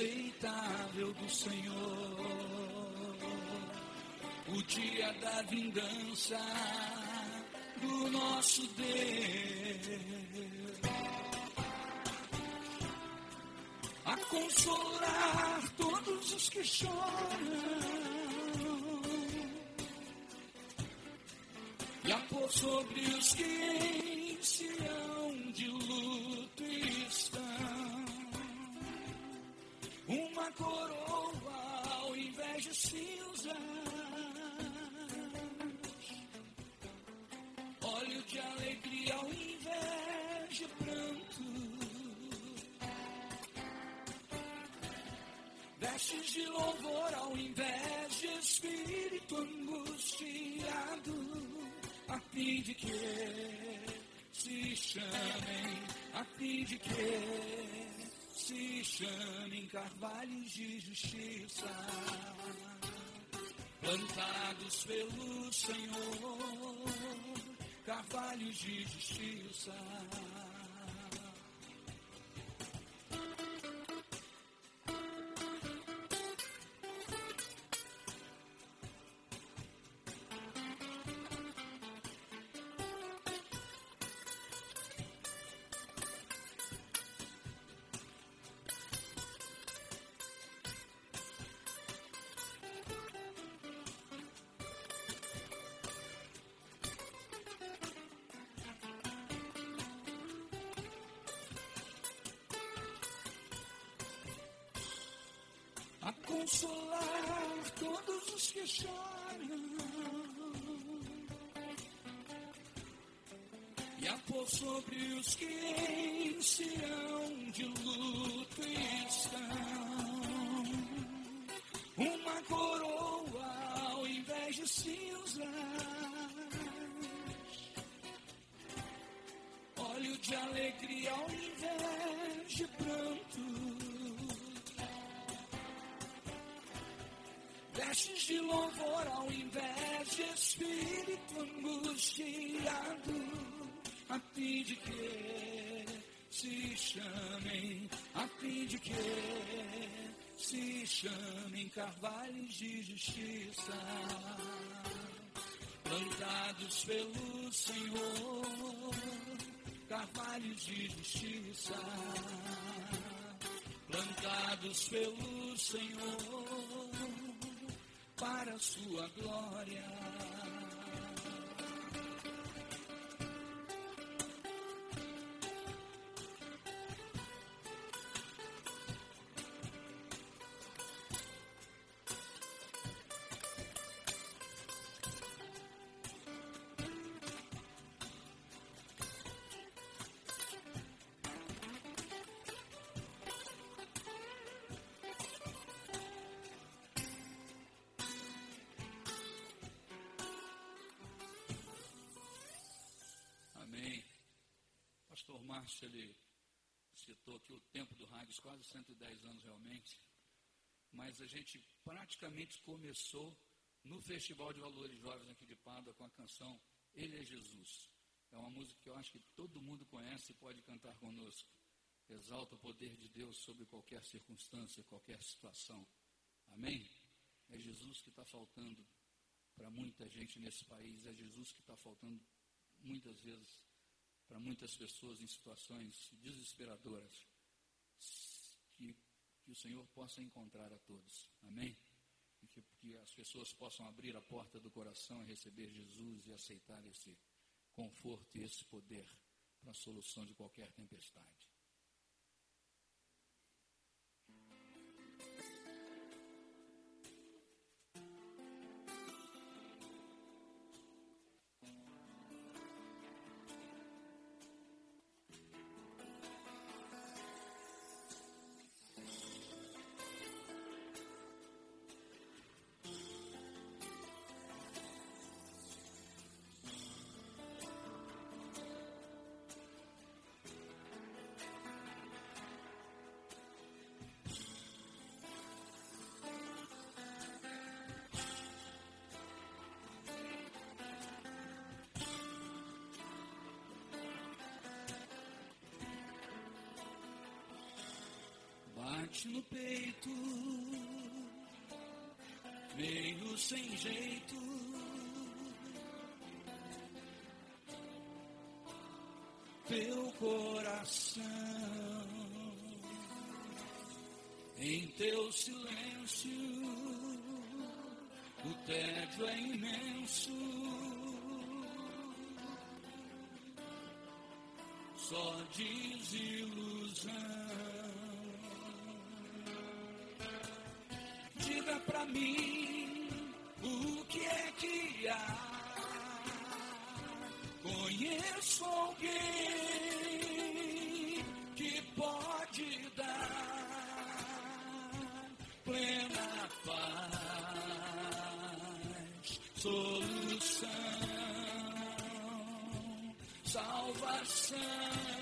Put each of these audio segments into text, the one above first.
aceitável do Senhor, o dia da vingança do nosso Deus, a consolar todos os que choram. E a pôr sobre os que em uma coroa ao invés de cinzas, óleo de alegria ao invés de pranto, vestes de louvor ao invés de espírito angustiado a fim de que se chamem, a fim de que se chamem carvalhos de justiça, plantados pelo Senhor, carvalhos de justiça. Consolar todos os que choram e a pôr sobre os que em Sião de luto estão uma coroa ao invés de cinzas, óleo de alegria ao invés de pranto. Vestes de louvor ao invés de espírito angustiado, a fim de que se chamem, a fim de que se chamem carvalhos de justiça, plantados pelo Senhor, carvalhos de justiça, plantados pelo Senhor para a sua glória. Márcio, ele citou aqui o tempo do rádio, quase 110 anos realmente. Mas a gente praticamente começou no Festival de Valores Jovens aqui de Pádua com a canção Ele é Jesus. É uma música que eu acho que todo mundo conhece e pode cantar conosco. Exalta o poder de Deus sobre qualquer circunstância, qualquer situação. Amém? É Jesus que está faltando para muita gente nesse país. É Jesus que está faltando muitas vezes para muitas pessoas em situações desesperadoras. Que, que o Senhor possa encontrar a todos. Amém? E que, que as pessoas possam abrir a porta do coração e receber Jesus e aceitar esse conforto e esse poder para a solução de qualquer tempestade. Bate no peito, meio sem jeito. Teu coração, em teu silêncio, o tédio é imenso. só desilusão. Mim o que é que há. Conheço alguém que pode dar plena paz, solução, salvação.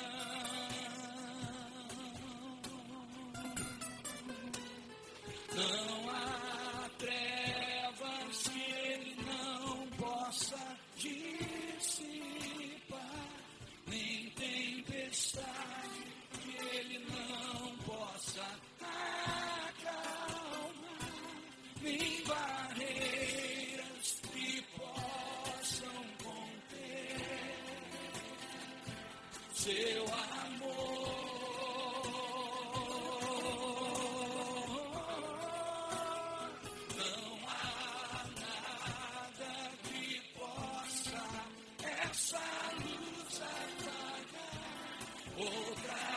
outra luz outra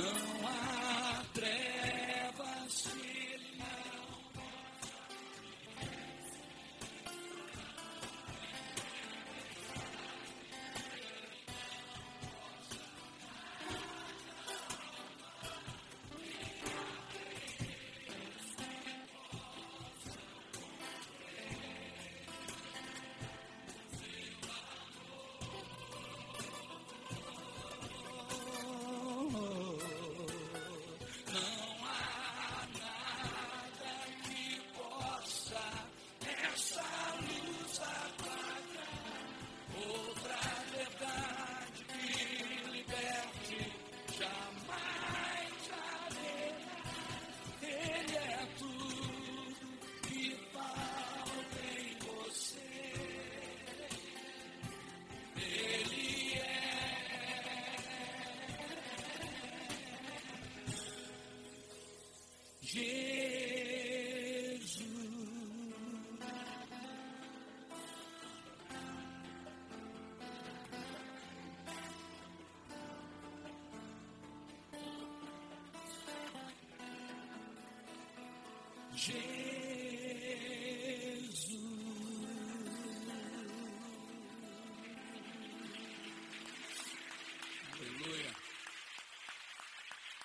Não há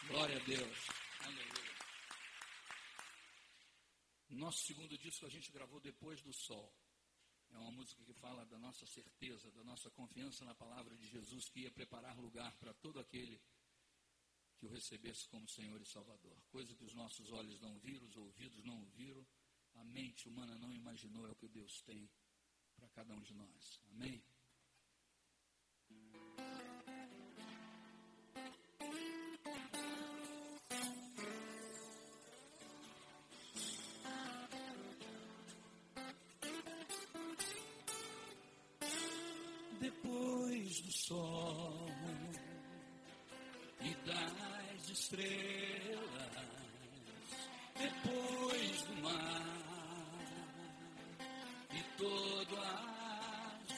Glória a Deus. Aleluia. Nosso segundo disco a gente gravou depois do sol. É uma música que fala da nossa certeza, da nossa confiança na palavra de Jesus que ia preparar lugar para todo aquele que o recebesse como Senhor e Salvador. Coisa que os nossos olhos não viram, os ouvidos não ouviram, a mente humana não imaginou é o que Deus tem para cada um de nós. Amém? depois do sol e das estrelas, depois do mar e todo azul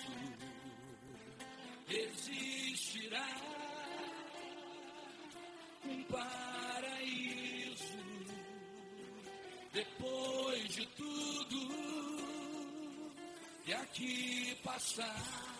existirá um paraíso depois de tudo que aqui passar.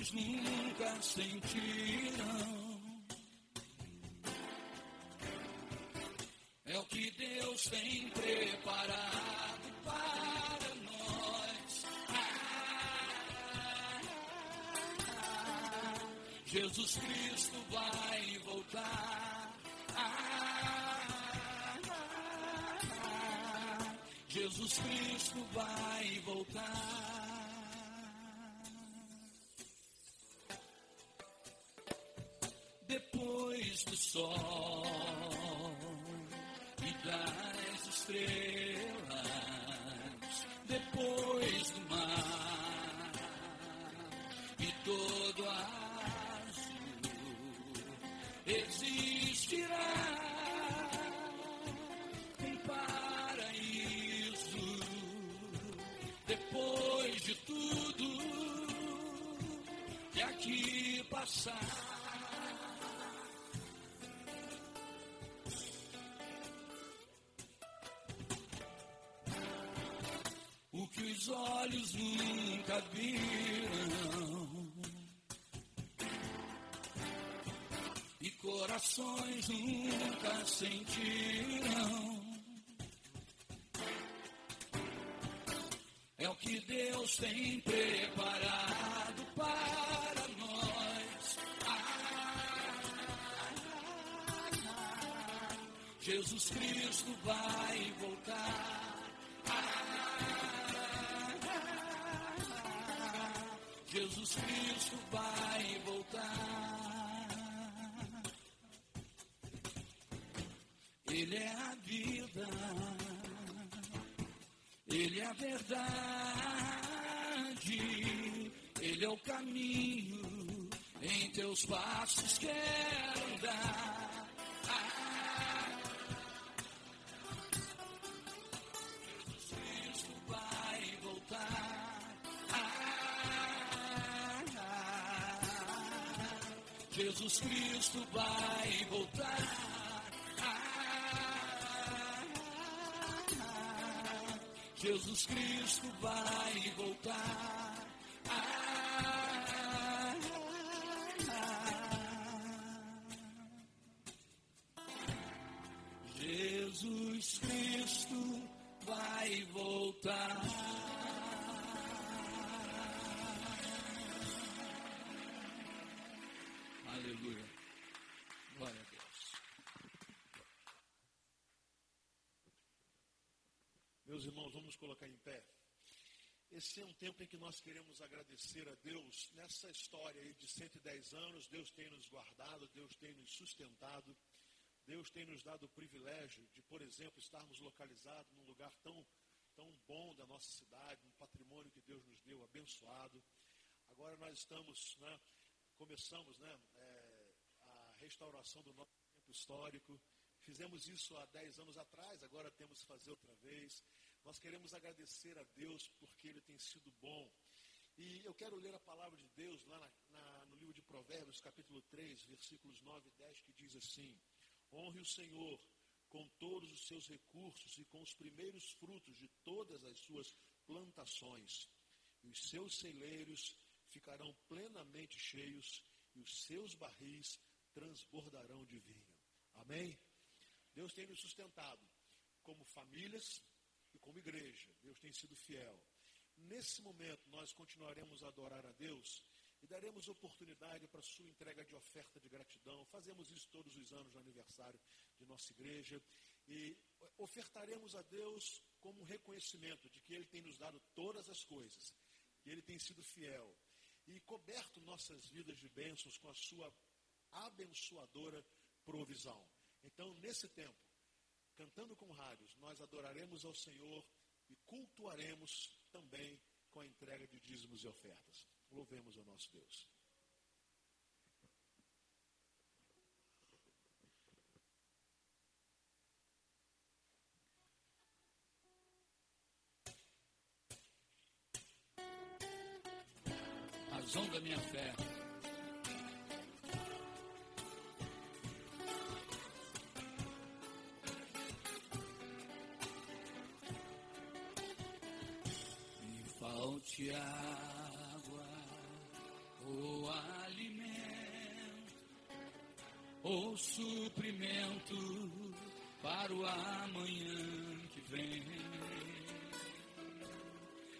Corações nunca sentiram. É o que Deus tem preparado para nós. Ah, Jesus Cristo vai voltar. Jesus Cristo vai voltar. Sentiram. É o que Deus tem preparado para nós. Ah, Jesus Cristo vai voltar. Jesus Cristo vai voltar. Verdade, Ele é o caminho. Em teus passos quero andar. Ah, Jesus Cristo vai voltar. Ah, Jesus Cristo vai voltar. Jesus Cristo vai voltar. Ah, Jesus Cristo vai voltar. Aleluia. Glória a Deus. Meus irmãos, colocar em pé. Esse é um tempo em que nós queremos agradecer a Deus. Nessa história aí de 110 anos, Deus tem nos guardado, Deus tem nos sustentado, Deus tem nos dado o privilégio de, por exemplo, estarmos localizados num lugar tão, tão bom da nossa cidade, um patrimônio que Deus nos deu abençoado. Agora nós estamos, né, começamos né, é, a restauração do nosso tempo histórico. Fizemos isso há 10 anos atrás, agora temos que fazer outra vez. Nós queremos agradecer a Deus porque Ele tem sido bom. E eu quero ler a palavra de Deus lá na, na, no livro de Provérbios, capítulo 3, versículos 9 e 10, que diz assim: Honre o Senhor com todos os seus recursos e com os primeiros frutos de todas as suas plantações, e os seus celeiros ficarão plenamente cheios, e os seus barris transbordarão de vinho. Amém? Deus tem nos sustentado como famílias como igreja. Deus tem sido fiel. Nesse momento, nós continuaremos a adorar a Deus e daremos oportunidade para sua entrega de oferta de gratidão. Fazemos isso todos os anos no aniversário de nossa igreja. E ofertaremos a Deus como reconhecimento de que Ele tem nos dado todas as coisas. e Ele tem sido fiel e coberto nossas vidas de bênçãos com a sua abençoadora provisão. Então, nesse tempo, cantando com rádios, nós adoraremos ao Senhor e cultuaremos também com a entrega de dízimos e ofertas. Louvemos ao nosso Deus. razão da minha fé. Falte água ou alimento ou suprimento para o amanhã que vem.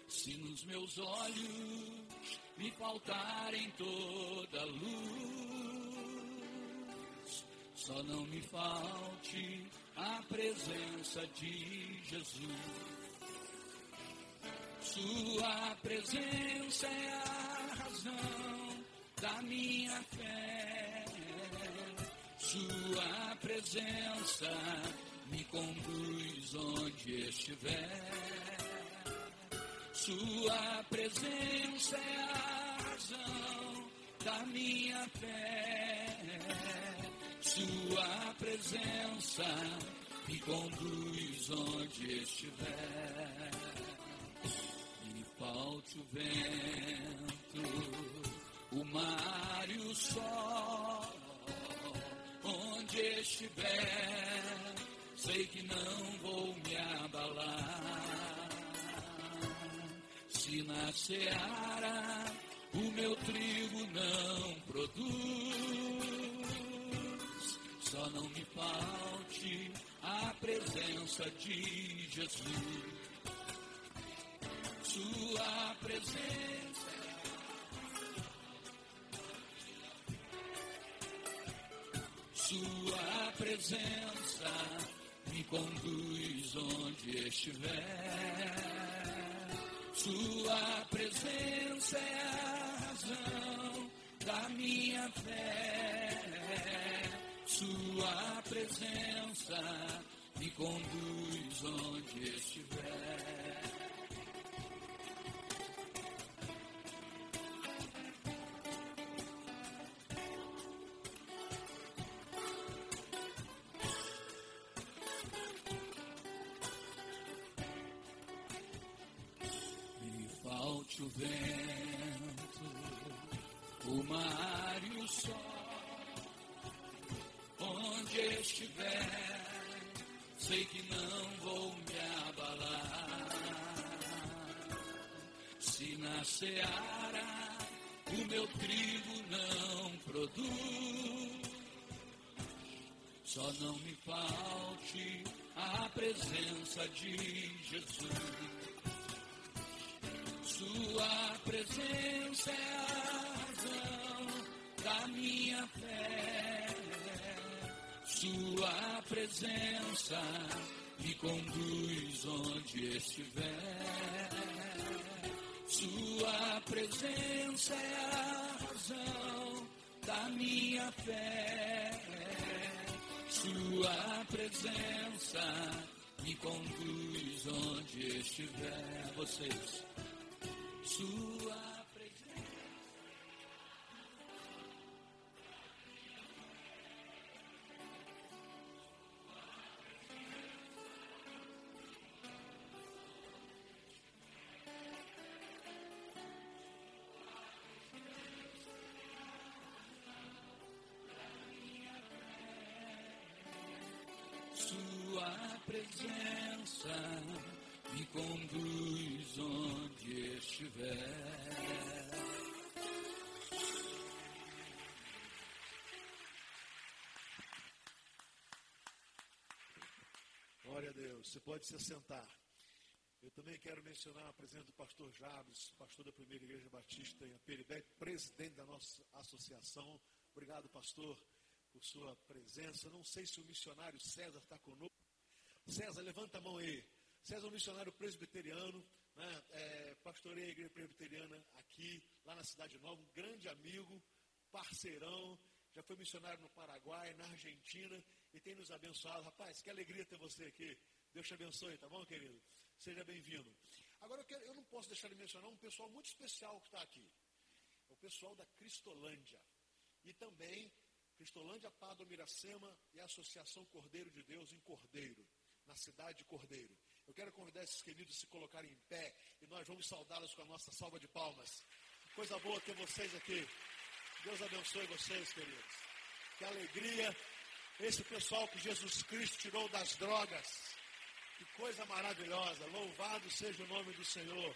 Se nos meus olhos me faltarem toda luz. Só não me falte a presença de Jesus. Sua presença é a razão da minha fé. Sua presença me conduz onde estiver. Sua presença é a razão da minha fé. Sua presença me conduz onde estiver. Falte o vento, o mar e o sol. Onde estiver, sei que não vou me abalar se na seara o meu trigo não produz, só não me falte a presença de Jesus. Sua presença. Sua presença me conduz onde estiver. Sua presença é a razão da minha fé. Sua presença me conduz onde estiver. Não vou me abalar. Se na seara o meu trigo não produz, só não me falte a presença de Jesus sua presença é a razão da minha. Sua presença me conduz onde estiver. Sua presença é a razão da minha fé. Sua presença me conduz onde estiver. Vocês sua presença me conduz onde estiver. Glória a Deus. Você pode se sentar. Eu também quero mencionar a presença do pastor Jabes, pastor da Primeira Igreja Batista em Aperibé, presidente da nossa associação. Obrigado, pastor, por sua presença. Não sei se o missionário César está conosco. César, levanta a mão aí. César é um missionário presbiteriano, né? é, pastor pastorei a igreja presbiteriana aqui, lá na Cidade Nova, um grande amigo, parceirão, já foi missionário no Paraguai, na Argentina, e tem nos abençoado. Rapaz, que alegria ter você aqui. Deus te abençoe, tá bom, querido? Seja bem-vindo. Agora, eu, quero, eu não posso deixar de mencionar um pessoal muito especial que está aqui. É o pessoal da Cristolândia. E também Cristolândia Pado Miracema e a Associação Cordeiro de Deus em Cordeiro, na cidade de Cordeiro. Eu quero convidar esses queridos a se colocarem em pé e nós vamos saudá-los com a nossa salva de palmas. Coisa boa ter vocês aqui. Deus abençoe vocês, queridos. Que alegria esse pessoal que Jesus Cristo tirou das drogas. Que coisa maravilhosa. Louvado seja o nome do Senhor.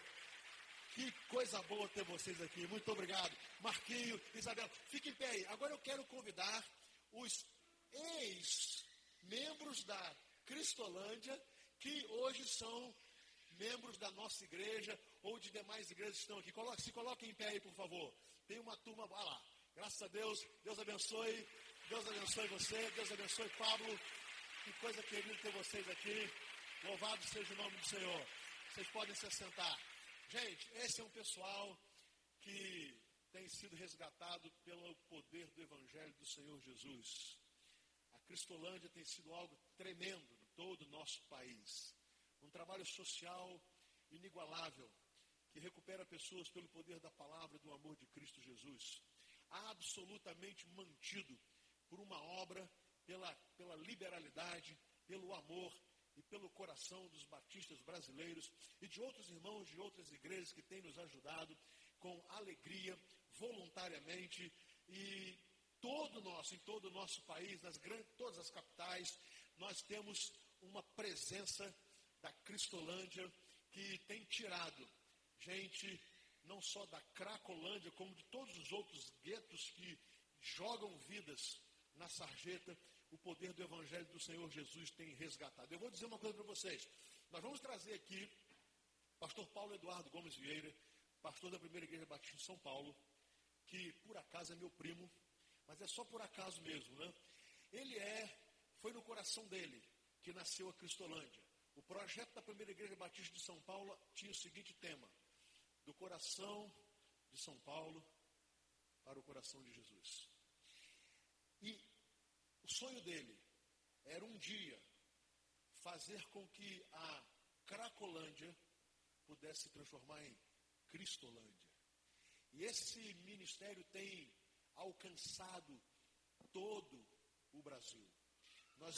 Que coisa boa ter vocês aqui. Muito obrigado. Marquinho, Isabel, fique em pé aí. Agora eu quero convidar os ex-membros da Cristolândia, que hoje são membros da nossa igreja ou de demais igrejas que estão aqui. Se coloquem em pé aí, por favor. Tem uma turma, vai lá. Graças a Deus, Deus abençoe. Deus abençoe você, Deus abençoe Pablo. Que coisa querida ter vocês aqui. Louvado seja o nome do Senhor. Vocês podem se assentar. Gente, esse é um pessoal que tem sido resgatado pelo poder do Evangelho do Senhor Jesus. Cristolândia tem sido algo tremendo em todo o nosso país. Um trabalho social inigualável que recupera pessoas pelo poder da palavra e do amor de Cristo Jesus. Absolutamente mantido por uma obra, pela, pela liberalidade, pelo amor e pelo coração dos batistas brasileiros e de outros irmãos de outras igrejas que têm nos ajudado com alegria, voluntariamente e todo nosso, em todo o nosso país, nas grandes, todas as capitais, nós temos uma presença da Cristolândia que tem tirado gente não só da Cracolândia, como de todos os outros guetos que jogam vidas na sarjeta, o poder do Evangelho do Senhor Jesus tem resgatado. Eu vou dizer uma coisa para vocês. Nós vamos trazer aqui pastor Paulo Eduardo Gomes Vieira, pastor da Primeira Igreja Batista de São Paulo, que por acaso é meu primo, mas é só por acaso mesmo, né? Ele é, foi no coração dele que nasceu a Cristolândia. O projeto da Primeira Igreja Batista de São Paulo tinha o seguinte tema: do coração de São Paulo para o coração de Jesus. E o sonho dele era um dia fazer com que a Cracolândia pudesse se transformar em Cristolândia. E esse ministério tem alcançado todo o Brasil. Nós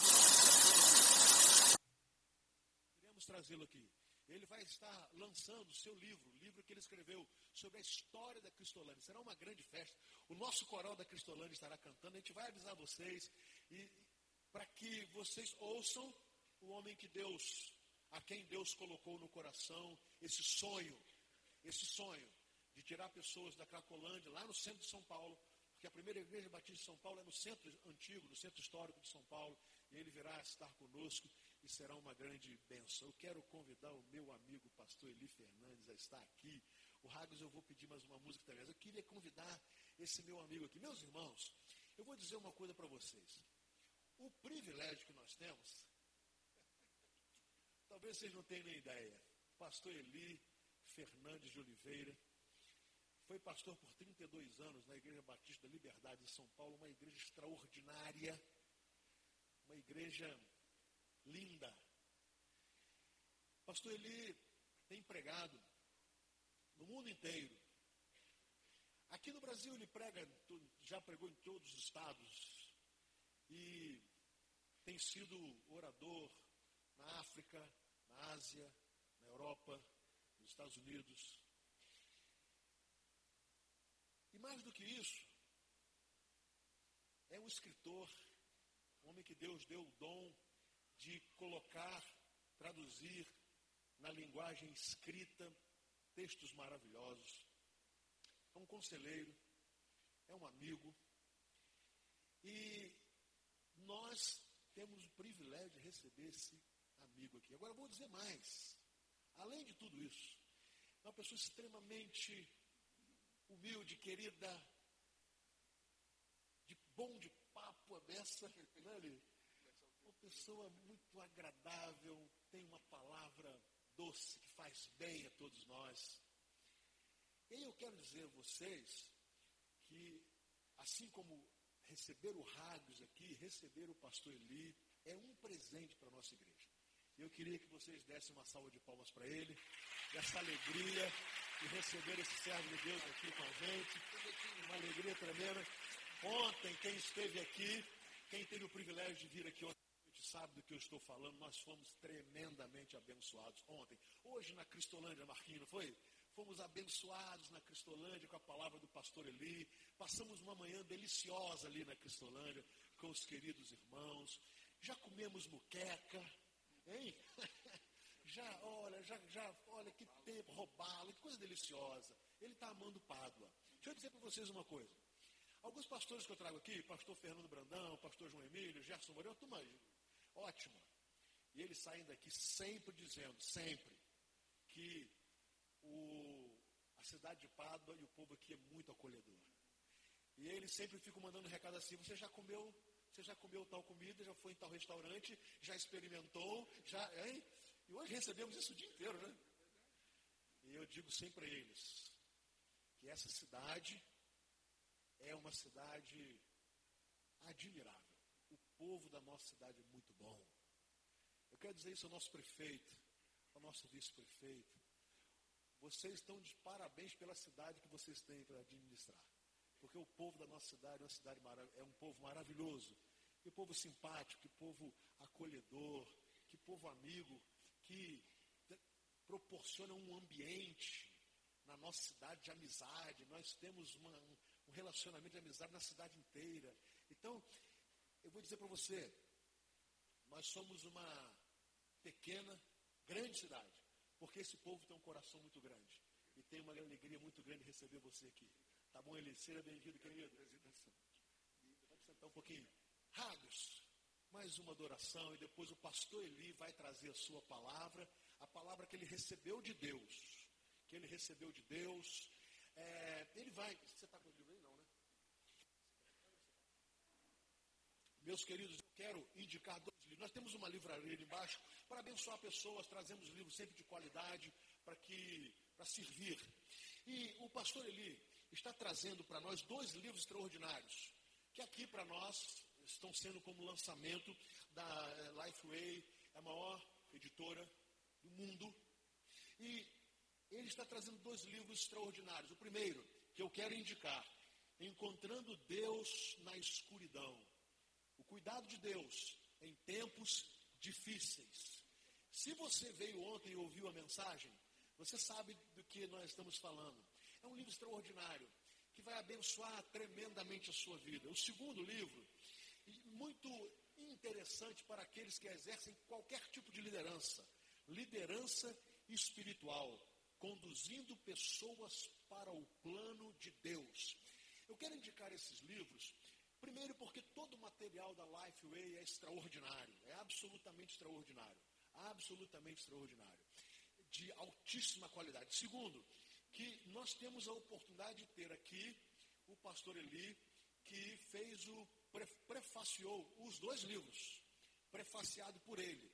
queremos trazê-lo aqui. Ele vai estar lançando o seu livro, o livro que ele escreveu sobre a história da Cristolândia. Será uma grande festa. O nosso coral da Cristolândia estará cantando. A gente vai avisar vocês e para que vocês ouçam o homem que Deus, a quem Deus colocou no coração esse sonho, esse sonho de tirar pessoas da Cracolândia, lá no centro de São Paulo, a primeira igreja batista de São Paulo é no centro antigo, no centro histórico de São Paulo, e ele virá estar conosco e será uma grande bênção. Eu quero convidar o meu amigo pastor Eli Fernandes a estar aqui. O Ragos, eu vou pedir mais uma música também. Eu queria convidar esse meu amigo aqui. Meus irmãos, eu vou dizer uma coisa para vocês. O privilégio que nós temos, talvez vocês não tenham nem ideia. Pastor Eli Fernandes de Oliveira foi pastor por 32 anos na Igreja Batista da Liberdade de São Paulo, uma igreja extraordinária, uma igreja linda. Pastor Eli tem pregado no mundo inteiro. Aqui no Brasil ele prega, já pregou em todos os estados. E tem sido orador na África, na Ásia, na Europa, nos Estados Unidos. E mais do que isso, é um escritor, um homem que Deus deu o dom de colocar, traduzir na linguagem escrita textos maravilhosos. É um conselheiro, é um amigo. E nós temos o privilégio de receber esse amigo aqui. Agora, vou dizer mais. Além de tudo isso, é uma pessoa extremamente humilde, querida, de bom de papo a beça, né, pessoa muito agradável, tem uma palavra doce que faz bem a todos nós. E eu quero dizer a vocês que, assim como receber o Ragos aqui, receber o pastor Eli, é um presente para a nossa igreja. Eu queria que vocês dessem uma salva de palmas para ele, dessa alegria de receber esse servo de Deus aqui com a gente. Uma alegria tremenda. Ontem, quem esteve aqui, quem teve o privilégio de vir aqui ontem, sabe do que eu estou falando, nós fomos tremendamente abençoados ontem. Hoje na Cristolândia, Marquinhos, não foi? Fomos abençoados na Cristolândia com a palavra do pastor Eli. Passamos uma manhã deliciosa ali na Cristolândia com os queridos irmãos. Já comemos muqueca, hein? já, olha, já, já, olha que tempo, roubá-lo, que coisa deliciosa. Ele está amando Pádua. Deixa eu dizer para vocês uma coisa. Alguns pastores que eu trago aqui, pastor Fernando Brandão, pastor João Emílio, Gerson Moreira, turma ótima. E eles saem daqui sempre dizendo, sempre, que o, a cidade de Pádua e o povo aqui é muito acolhedor. E eles sempre ficam mandando recado assim, você já comeu, você já comeu tal comida, já foi em tal restaurante, já experimentou, já, hein? E hoje recebemos isso o dia inteiro, né? E eu digo sempre a eles que essa cidade é uma cidade admirável. O povo da nossa cidade é muito bom. Eu quero dizer isso ao nosso prefeito, ao nosso vice-prefeito, vocês estão de parabéns pela cidade que vocês têm para administrar. Porque o povo da nossa cidade é, cidade é um povo maravilhoso. Que povo simpático, que povo acolhedor, que povo amigo, que proporciona um ambiente na nossa cidade de amizade. Nós temos uma, um relacionamento de amizade na cidade inteira. Então, eu vou dizer para você, nós somos uma pequena, grande cidade. Porque esse povo tem um coração muito grande. E tem uma alegria muito grande receber você aqui. Tá bom, Eli? Seja bem-vindo, querido. Pode sentar um pouquinho. Mais uma adoração. E depois o pastor Eli vai trazer a sua palavra. A palavra que ele recebeu de Deus. Que ele recebeu de Deus. É, ele vai. Você está com o livro aí? Não, né? Meus queridos, eu quero indicar dois livros. Nós temos uma livraria ali embaixo para abençoar pessoas, trazemos livros sempre de qualidade para que para servir. E o pastor Eli está trazendo para nós dois livros extraordinários, que aqui para nós estão sendo como lançamento da eh, Lifeway, a maior editora do mundo. E ele está trazendo dois livros extraordinários. O primeiro, que eu quero indicar, Encontrando Deus na escuridão. O cuidado de Deus em tempos difíceis. Se você veio ontem e ouviu a mensagem, você sabe do que nós estamos falando. É um livro extraordinário, que vai abençoar tremendamente a sua vida. O segundo livro, muito interessante para aqueles que exercem qualquer tipo de liderança. Liderança espiritual, conduzindo pessoas para o plano de Deus. Eu quero indicar esses livros, primeiro porque todo o material da Lifeway é extraordinário, é absolutamente extraordinário absolutamente extraordinário, de altíssima qualidade. Segundo, que nós temos a oportunidade de ter aqui o pastor Eli, que fez o, prefaciou os dois livros, prefaciado por ele.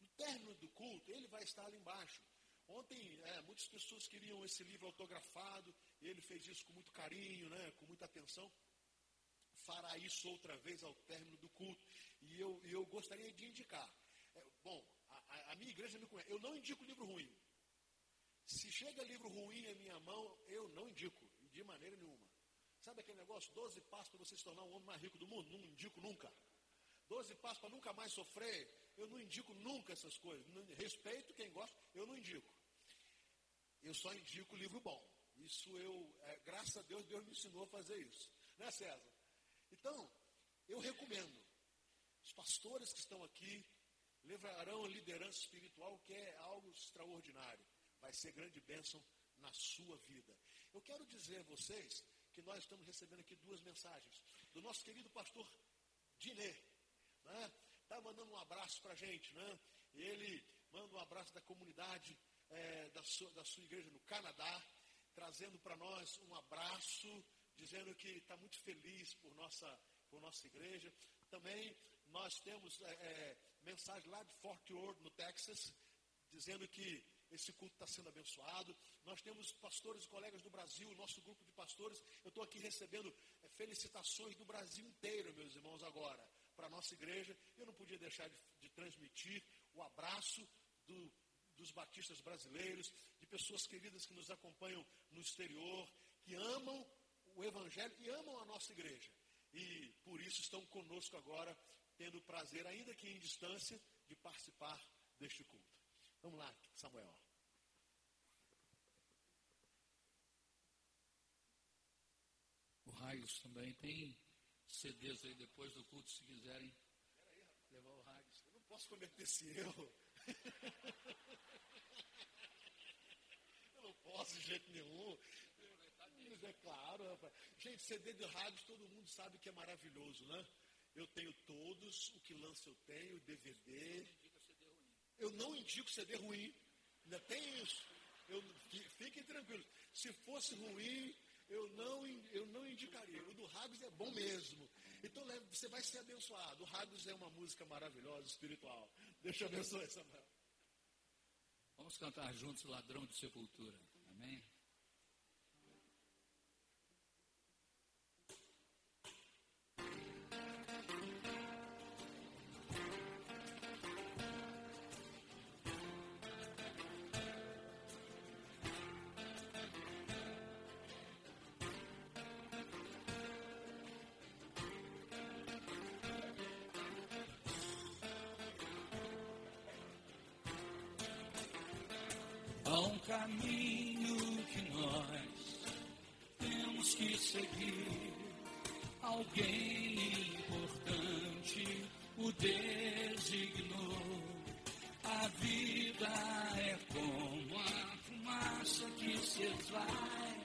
No término do culto, ele vai estar ali embaixo. Ontem, é, muitas pessoas queriam esse livro autografado, ele fez isso com muito carinho, né, com muita atenção. Fará isso outra vez ao término do culto. E eu, eu gostaria de indicar. É, bom, a minha igreja me conhece. Eu não indico livro ruim. Se chega livro ruim em minha mão, eu não indico, de maneira nenhuma. Sabe aquele negócio? Doze passos para você se tornar um homem mais rico do mundo? Não indico nunca. Doze passos para nunca mais sofrer? Eu não indico nunca essas coisas. Respeito quem gosta, eu não indico. Eu só indico livro bom. Isso eu, é, graças a Deus, Deus me ensinou a fazer isso. Né, César? Então, eu recomendo. Os pastores que estão aqui, levarão a liderança espiritual, que é algo extraordinário. Vai ser grande bênção na sua vida. Eu quero dizer a vocês que nós estamos recebendo aqui duas mensagens do nosso querido pastor Diné. Né? Tá mandando um abraço para a gente. Né? Ele manda um abraço da comunidade é, da, sua, da sua igreja no Canadá, trazendo para nós um abraço, dizendo que está muito feliz por nossa, por nossa igreja. Também nós temos é, é, mensagem lá de Fort Worth, no Texas, dizendo que esse culto está sendo abençoado. Nós temos pastores e colegas do Brasil, nosso grupo de pastores. Eu estou aqui recebendo é, felicitações do Brasil inteiro, meus irmãos, agora, para a nossa igreja. Eu não podia deixar de, de transmitir o abraço do, dos batistas brasileiros, de pessoas queridas que nos acompanham no exterior, que amam o Evangelho e amam a nossa igreja. E por isso estão conosco agora, tendo o prazer, ainda que em distância, de participar deste culto. Vamos lá, Samuel. Raios também tem CDs aí depois do culto, se quiserem levar o Raios. Eu não posso cometer esse erro. Eu não posso de jeito nenhum. É claro, rapaz. Gente, CD de rádios todo mundo sabe que é maravilhoso, né? Eu tenho todos, o que lança eu tenho, DVD. Eu não indico CD ruim. Ainda tem isso. Eu, fiquem tranquilos. Se fosse ruim, eu não, eu não indicaria. O do Ragos é bom mesmo. Então você vai ser abençoado. O Ragos é uma música maravilhosa, espiritual. Deixa eu abençoar, Samuel. Vamos cantar juntos Ladrão de Sepultura. Amém? Caminho que nós temos que seguir. Alguém importante o designou. A vida é como a fumaça que se esvai,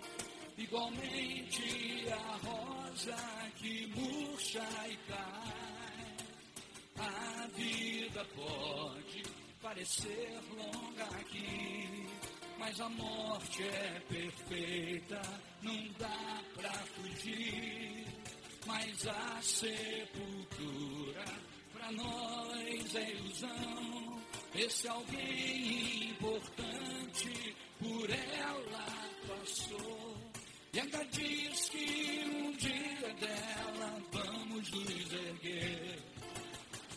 igualmente a rosa que murcha e cai. A vida pode parecer longa aqui, mas a morte é perfeita, não dá pra fugir. Mas a sepultura pra nós é ilusão. Esse alguém importante por ela passou. E ainda diz que um dia dela vamos nos erguer.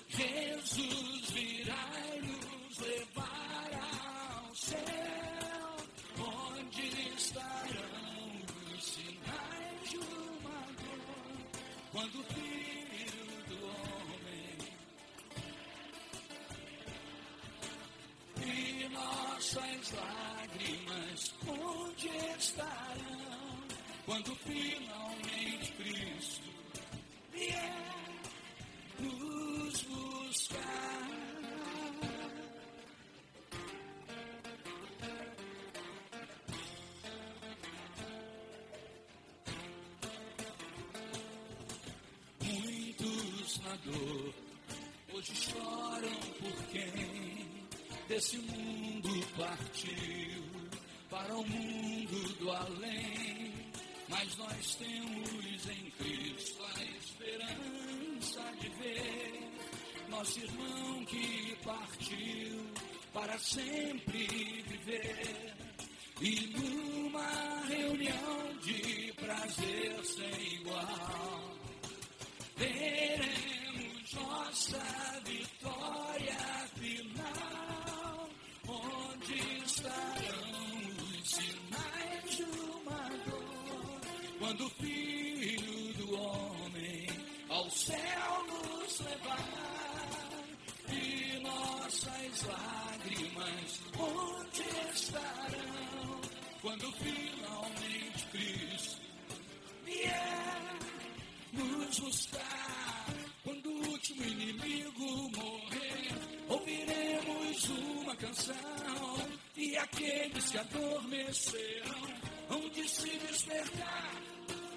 Jesus virá e nos levar ao céu, estarão os sinais de uma dor, quando o filho do homem e nossas lágrimas, onde estarão, quando finalmente Cristo vier nos buscar. Na dor hoje choram por quem desse mundo partiu para o mundo do além. Mas nós temos em Cristo a esperança de ver nosso irmão que partiu para sempre viver. E numa reunião de prazer sem igual, veremos nossa vitória final. Onde estarão os sinais de uma dor? Quando o filho do homem ao céu nos levar e nossas lágrimas onde estarão quando finalmente Cristo vier nos buscar quando o último inimigo morrer. Ouviremos uma canção e aqueles que adormeceram hão de se despertar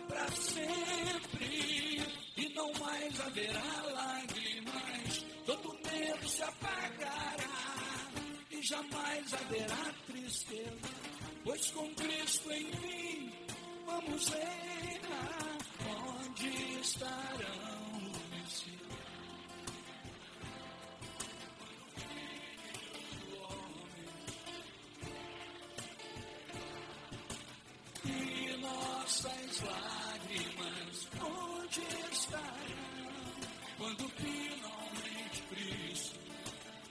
para sempre. E não mais haverá lágrimas, todo medo se apagará e jamais haverá tristeza, pois com Cristo em mim vamos reinar. Onde estarão os filhos do homem? E nossas lágrimas, onde estarão quando finalmente Cristo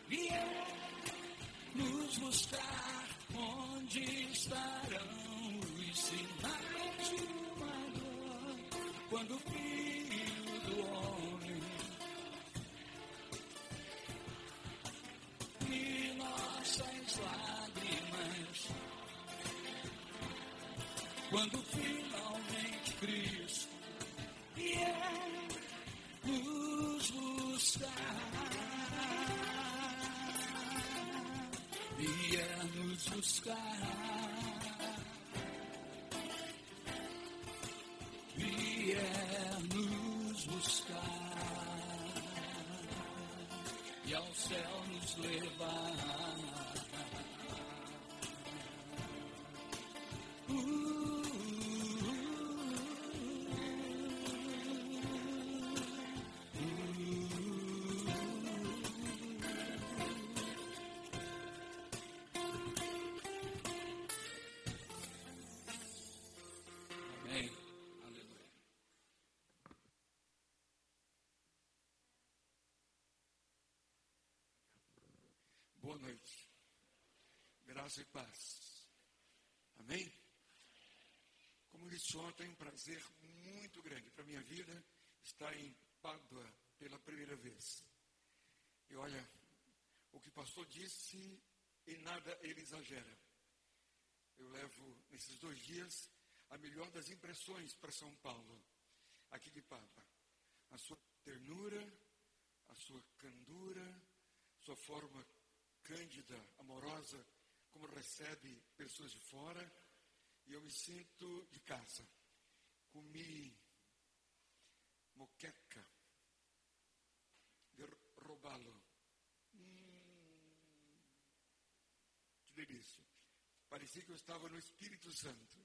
vier nos buscar? Onde estarão os sinais quando o filho do homem. E nossas lágrimas. Quando finalmente Cristo vier nos buscar, vier nos buscar, vier nos buscar e ao céu nos levar. Graça e paz. Amém? Como disse ontem, um prazer muito grande para minha vida estar em Pádua pela primeira vez. E olha, o que o pastor disse, em nada ele exagera. Eu levo nesses dois dias a melhor das impressões para São Paulo, aqui de Pádua. A sua ternura, a sua candura, sua forma cândida, amorosa, como recebe pessoas de fora, e eu me sinto de casa. Comi moqueca de robalo. Hum, que delícia. Parecia que eu estava no Espírito Santo.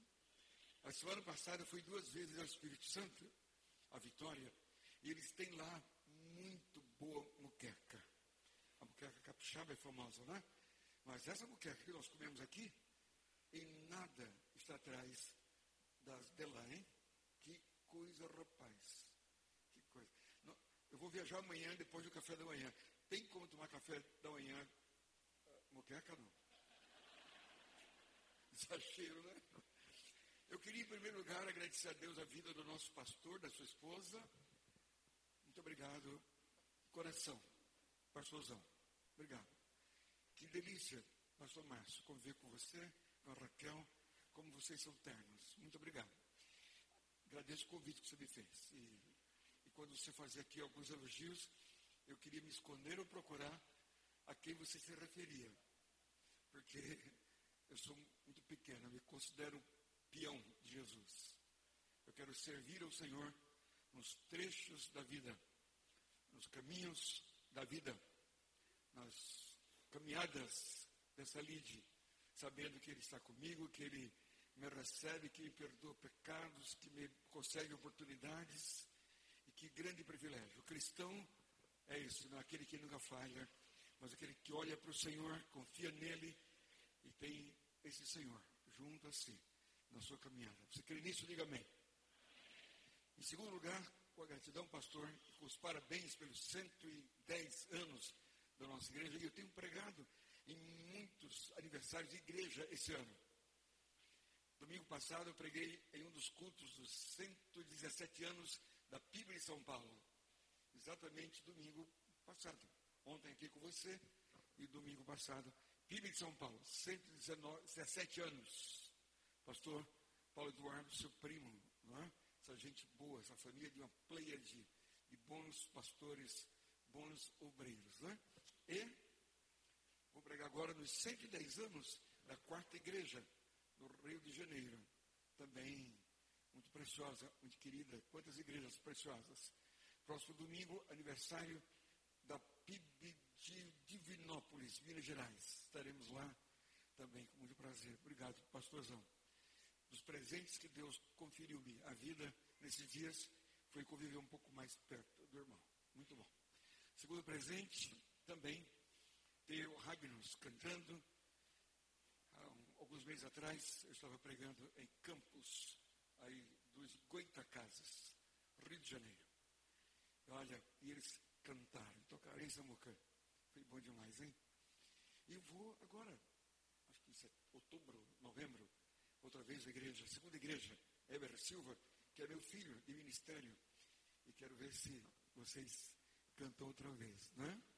A semana passada fui duas vezes ao Espírito Santo, a Vitória, e eles têm lá muito boa moqueca. A moqueca capixaba é famosa, né? Mas essa moqueca que nós comemos aqui, em nada está atrás das de lá, hein? Que coisa, rapaz. Que coisa. Não, eu vou viajar amanhã, depois do café da manhã. Tem como tomar café da manhã? ah, Moqueca não. Exagero, né? Eu queria, em primeiro lugar, agradecer a Deus a vida do nosso pastor, da sua esposa. Muito obrigado. Coração. Pastorzão. Obrigado. Que delícia, pastor Márcio, conviver com você, com a Raquel, como vocês são ternos. Muito obrigado. Agradeço o convite que você me fez. E, e quando você fazer aqui alguns elogios, eu queria me esconder ou procurar a quem você se referia. Porque eu sou muito pequeno, eu me considero peão de Jesus. Eu quero servir ao Senhor nos trechos da vida, nos caminhos da vida, nas caminhadas dessa lide, sabendo que Ele está comigo, que Ele me recebe, que me perdoa pecados, que me concede oportunidades, e que grande privilégio. O cristão é isso, não é aquele que nunca falha, mas aquele que olha para o Senhor, confia nele e tem esse Senhor junto a si na sua caminhada. Você crê nisso? Diga amém. Em segundo lugar, com a gratidão, pastor, e com os parabéns pelos 110 anos da nossa igreja. E eu tenho pregado em muitos aniversários de igreja esse ano. Domingo passado eu preguei em um dos cultos dos 117 anos da PIB em São Paulo. Exatamente domingo passado. Ontem aqui com você e domingo passado. PIB de São Paulo, 117 anos. Pastor Paulo Eduardo, seu primo, não é? essa gente boa, essa família de uma pleia de, de bons pastores, bons obreiros. Né? E vou pregar agora nos 110 anos da quarta igreja no Rio de Janeiro. Também muito preciosa, muito querida. Quantas igrejas preciosas. Próximo domingo, aniversário da PIB de Divinópolis, Minas Gerais. Estaremos lá também com muito prazer. Obrigado, pastorzão. Dos presentes que Deus conferiu-me a vida nesses dias foi conviver um pouco mais perto do irmão. Muito bom. Segundo presente, também ter o Ragnus cantando. Há um- alguns meses atrás, eu estava pregando em Campos, aí dos Goitacazes, Rio de Janeiro. Olha, e eles cantaram, tocaram essa muca. Foi bom demais, hein? E vou agora, acho que isso é outubro, novembro, outra vez a igreja, a segunda igreja, Eber Silva, que é meu filho de ministério. E quero ver se vocês cantam outra vez, não é?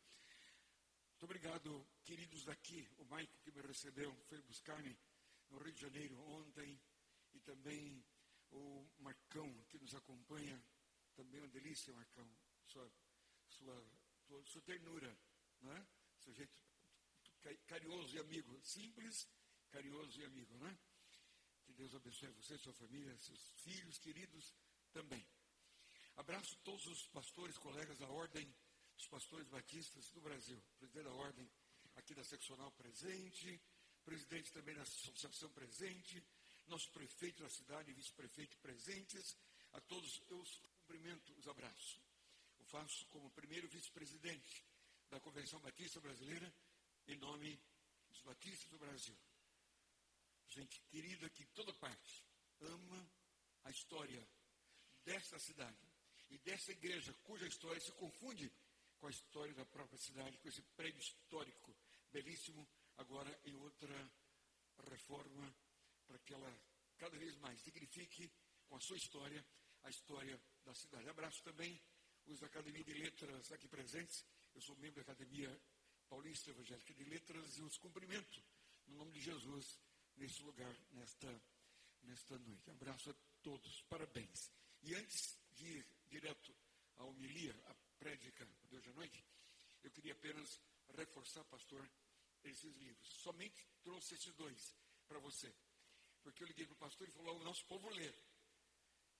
Muito obrigado, queridos daqui. O Maico que me recebeu foi buscar-me no Rio de Janeiro ontem. E também o Marcão que nos acompanha. Também uma delícia, Marcão. Sua, sua, sua, sua ternura, não é? Seu jeito carinhoso e amigo. Simples, carinhoso e amigo, não é? Que Deus abençoe você, sua família, seus filhos queridos também. Abraço todos os pastores, colegas da Ordem, os pastores batistas do Brasil, presidente da Ordem aqui da seccional presente, presidente também da associação presente, nosso prefeito da cidade e vice-prefeito presentes, a todos eu cumprimento os abraços. Eu faço como primeiro vice-presidente da Convenção Batista Brasileira, em nome dos batistas do Brasil. Gente querida que em toda parte ama a história desta cidade e dessa igreja, cuja história se confunde com a história da própria cidade, com esse prédio histórico belíssimo, agora em outra reforma, para que ela cada vez mais dignifique com a sua história a história da cidade. Abraço também os da Academia de Letras aqui presentes. Eu sou membro da Academia Paulista Evangélica de Letras e os cumprimento no nome de Jesus nesse lugar, nesta, nesta noite. Abraço a todos, parabéns. E antes de ir direto à homilia, à prédica de hoje à noite, eu queria apenas reforçar, pastor, esses livros. Somente trouxe esses dois para você. Porque eu liguei para o pastor e falou: o nosso povo lê.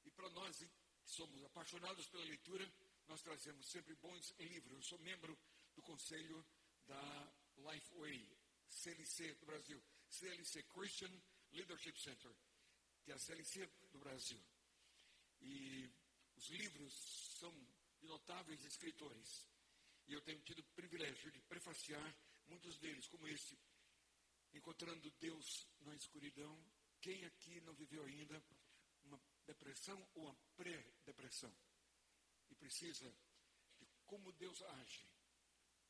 E para nós, que somos apaixonados pela leitura, nós trazemos sempre bons livros. Eu sou membro do conselho da Lifeway, CLC do Brasil. CLC, Christian Leadership Center, que é a CLC do Brasil. E os livros são de notáveis escritores. E eu tenho tido o privilégio de prefaciar muitos deles, como este, Encontrando Deus na escuridão. Quem aqui não viveu ainda uma depressão ou uma pré-depressão? E precisa de como Deus age.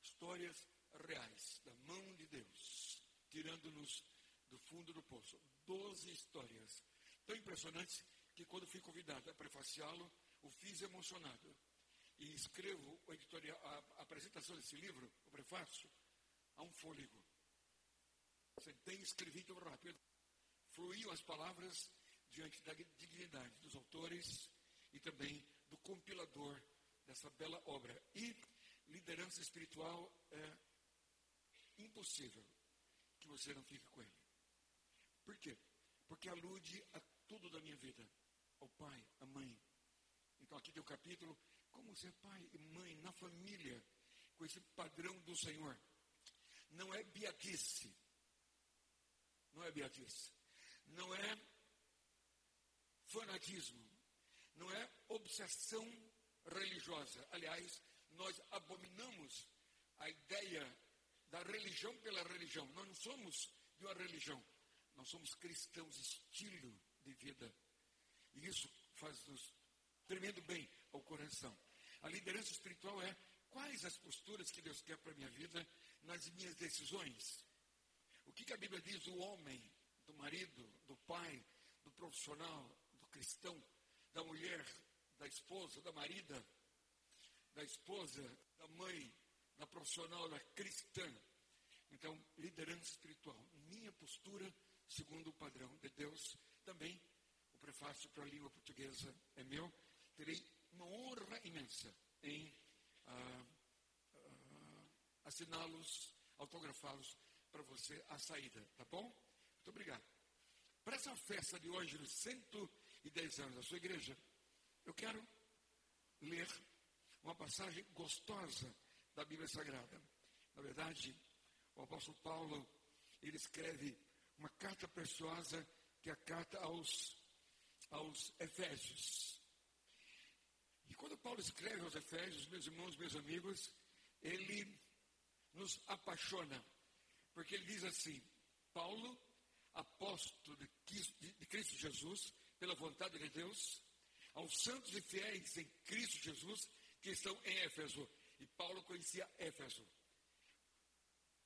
Histórias reais, da mão de Deus, tirando-nos do fundo do poço. Doze histórias tão impressionantes que quando fui convidado a prefaciá-lo, o fiz emocionado. E escrevo a apresentação desse livro, o prefácio, a um fôlego. Sentei e escrevi tão rápido. Fluíam as palavras diante da dignidade dos autores e também do compilador dessa bela obra. E liderança espiritual é impossível que você não fique com ele. Por quê? Porque alude a tudo da minha vida. Ao pai, à mãe. Então aqui tem o um capítulo, como ser pai e mãe na família, com esse padrão do Senhor. Não é beatice. Não é beatice. Não é fanatismo. Não é obsessão religiosa. Aliás, nós abominamos a ideia da religião pela religião. Nós não somos de uma religião. Nós somos cristãos, estilo de vida. E isso faz-nos tremendo bem ao coração. A liderança espiritual é quais as posturas que Deus quer para a minha vida nas minhas decisões. O que, que a Bíblia diz do homem, do marido, do pai, do profissional, do cristão, da mulher, da esposa, da marida, da esposa, da mãe, da profissional, da cristã. Então, liderança espiritual. Minha postura, segundo o padrão de Deus, também o prefácio para a língua portuguesa é meu. Terei uma honra imensa em ah, ah, assiná-los, autografá-los para você à saída, tá bom? Muito obrigado. Para essa festa de hoje, nos 110 anos da sua igreja, eu quero ler uma passagem gostosa da Bíblia Sagrada. Na verdade, o apóstolo Paulo, ele escreve uma carta preciosa, que é a carta aos, aos Efésios. E quando Paulo escreve aos Efésios, meus irmãos, meus amigos, ele nos apaixona, porque ele diz assim: Paulo, apóstolo de Cristo, Jesus, pela vontade de Deus, aos santos e fiéis em Cristo Jesus que estão em Éfeso. E Paulo conhecia Éfeso.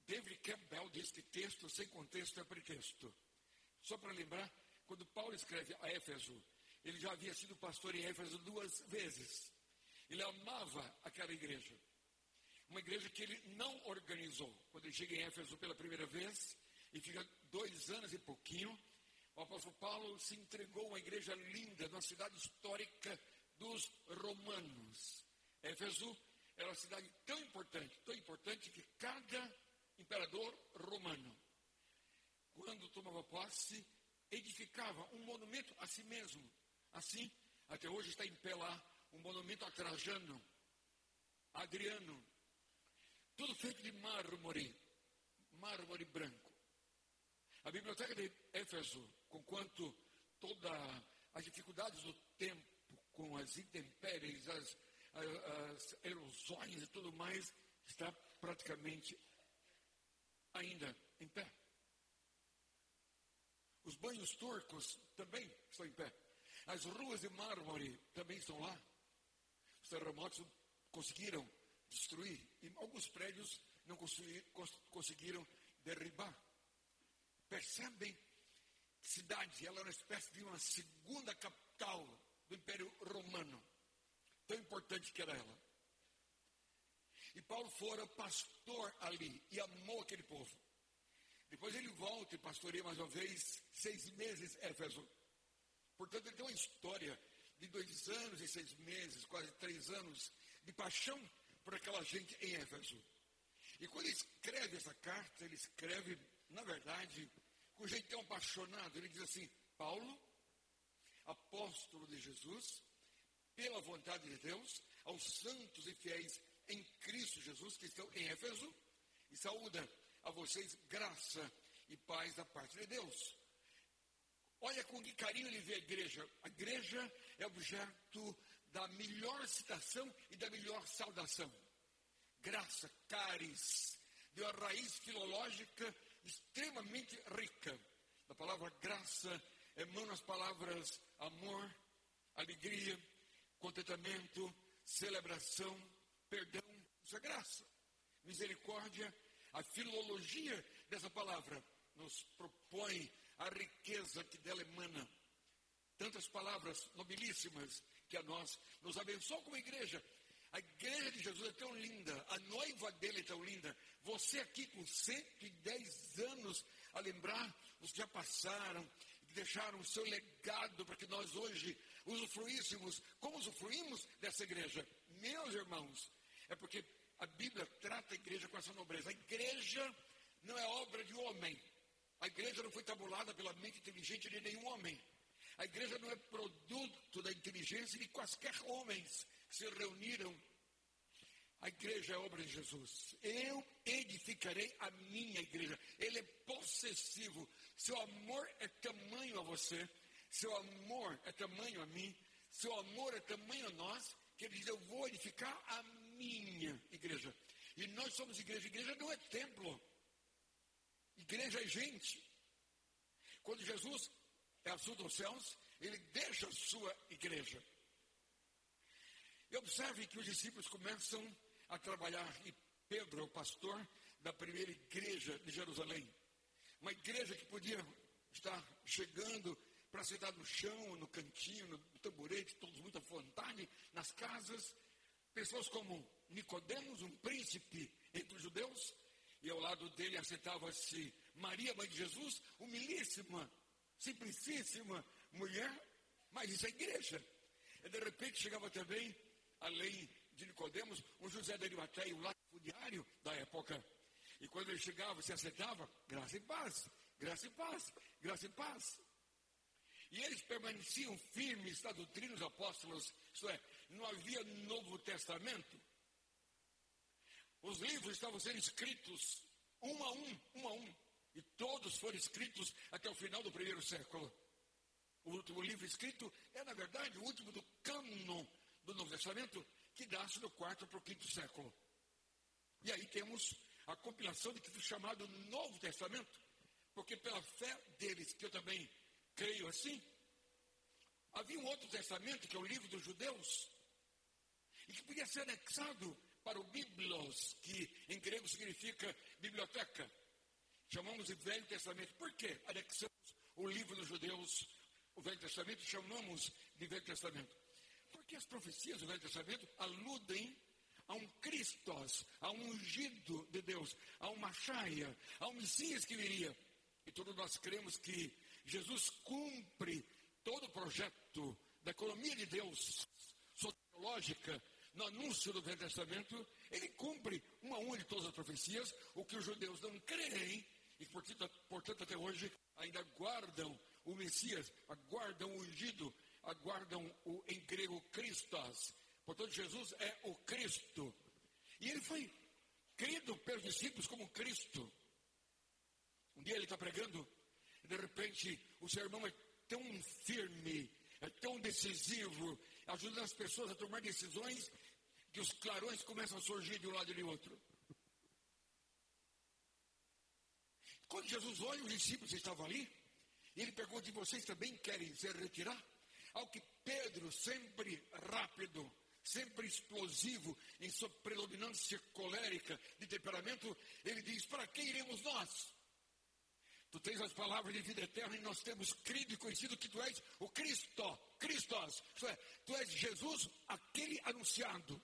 David Campbell diz que texto sem contexto é pretexto. Só para lembrar, quando Paulo escreve a Éfeso, ele já havia sido pastor em Éfeso duas vezes. Ele amava aquela igreja. Uma igreja que ele não organizou. Quando ele chega em Éfeso pela primeira vez, e fica dois anos e pouquinho, o apóstolo Paulo se entregou a uma igreja linda, numa cidade histórica dos romanos. Éfeso era uma cidade tão importante, tão importante que cada imperador romano, quando tomava posse, edificava um monumento a si mesmo. Assim, até hoje está em pé lá um monumento a Trajano, Adriano, tudo feito de mármore, mármore branco. A biblioteca de Éfeso, com quanto todas as dificuldades do tempo, com as intempéries, as, as erosões e tudo mais, está praticamente ainda em pé. Os banhos turcos também estão em pé. As ruas de mármore também estão lá. Os terremotos conseguiram destruir e alguns prédios não conseguiram derribar. Percebem? Cidade, ela era uma espécie de uma segunda capital do Império Romano. Tão importante que era ela. E Paulo fora pastor ali e amou aquele povo. Depois ele volta e pastoreia mais uma vez, seis meses Éfeso. Portanto, ele tem uma história de dois anos e seis meses, quase três anos, de paixão por aquela gente em Éfeso. E quando ele escreve essa carta, ele escreve, na verdade, com jeito tão apaixonado. Ele diz assim: Paulo, apóstolo de Jesus, pela vontade de Deus, aos santos e fiéis em Cristo Jesus que estão em Éfeso, e saúda a vocês graça e paz da parte de Deus. Olha com que carinho ele vê a igreja. A igreja é objeto da melhor citação e da melhor saudação. Graça, caris, de uma raiz filológica extremamente rica. Da palavra graça emanam as palavras amor, alegria, contentamento, celebração, perdão. Isso é graça. Misericórdia, a filologia dessa palavra nos propõe a riqueza que dela emana. Tantas palavras nobilíssimas que a nós nos abençoam como igreja. A igreja de Jesus é tão linda, a noiva dele é tão linda. Você aqui com 110 anos a lembrar os que já passaram, que deixaram o seu legado para que nós hoje usufruíssemos. Como usufruímos dessa igreja? Meus irmãos, é porque a Bíblia trata a igreja com essa nobreza. A igreja não é obra de homem. A igreja não foi tabulada pela mente inteligente de nenhum homem. A igreja não é produto da inteligência de quaisquer homens que se reuniram. A igreja é obra de Jesus. Eu edificarei a minha igreja. Ele é possessivo. Seu amor é tamanho a você. Seu amor é tamanho a mim. Seu amor é tamanho a nós. Que ele diz: Eu vou edificar a minha igreja. E nós somos igreja. Igreja não é templo. Igreja é gente. Quando Jesus é assunto aos céus, ele deixa a sua igreja. E observe que os discípulos começam a trabalhar, e Pedro é o pastor da primeira igreja de Jerusalém. Uma igreja que podia estar chegando para sentar no chão, no cantinho, no tamborete, todos muito à vontade, nas casas. Pessoas como Nicodemos, um príncipe entre os judeus, e ao lado dele assentava-se Maria, mãe de Jesus, humilíssima, simplicíssima mulher, mas isso é igreja. E de repente chegava também, além de Nicodemos, um José de Arimateia, um latifundiário da época. E quando ele chegava, se assentava, graça e paz, graça e paz, graça e paz. E eles permaneciam firmes na doutrina dos apóstolos, isto é, não havia Novo Testamento. Os livros estavam sendo escritos um a um, um a um. E todos foram escritos até o final do primeiro século. O último livro escrito é, na verdade, o último do cânon do Novo Testamento, que dá-se do quarto para o quinto século. E aí temos a compilação de que foi chamado Novo Testamento, porque pela fé deles, que eu também creio assim, Havia um outro testamento, que é o livro dos judeus, e que podia ser anexado para o Biblos, que em grego significa biblioteca. Chamamos de Velho Testamento. Por quê? Anexamos o livro dos judeus, o Velho Testamento, chamamos de Velho Testamento. Porque as profecias do Velho Testamento aludem a um Cristos, a um ungido de Deus, a uma Machaia, a um Messias que viria. E todos nós cremos que Jesus cumpre todo o projeto da economia de Deus, sociológica, no anúncio do Velho Testamento, ele cumpre uma a uma de todas as profecias, o que os judeus não creem, e portanto, portanto até hoje ainda guardam o Messias, aguardam o ungido, aguardam o em grego Christos. Portanto, Jesus é o Cristo. E ele foi crido pelos discípulos como Cristo. Um dia ele está pregando, e de repente o sermão é tão firme, é tão decisivo, ajudando as pessoas a tomar decisões, que os clarões começam a surgir de um lado e de outro. Quando Jesus olha, os discípulos estavam ali, e ele pergunta: vocês também querem se retirar? Ao que Pedro, sempre rápido, sempre explosivo, em sua predominância colérica de temperamento, ele diz: Para que iremos nós? Tu tens as palavras de vida eterna e nós temos crido e conhecido que tu és o Cristo, Cristos, isto é, tu és Jesus, aquele anunciado.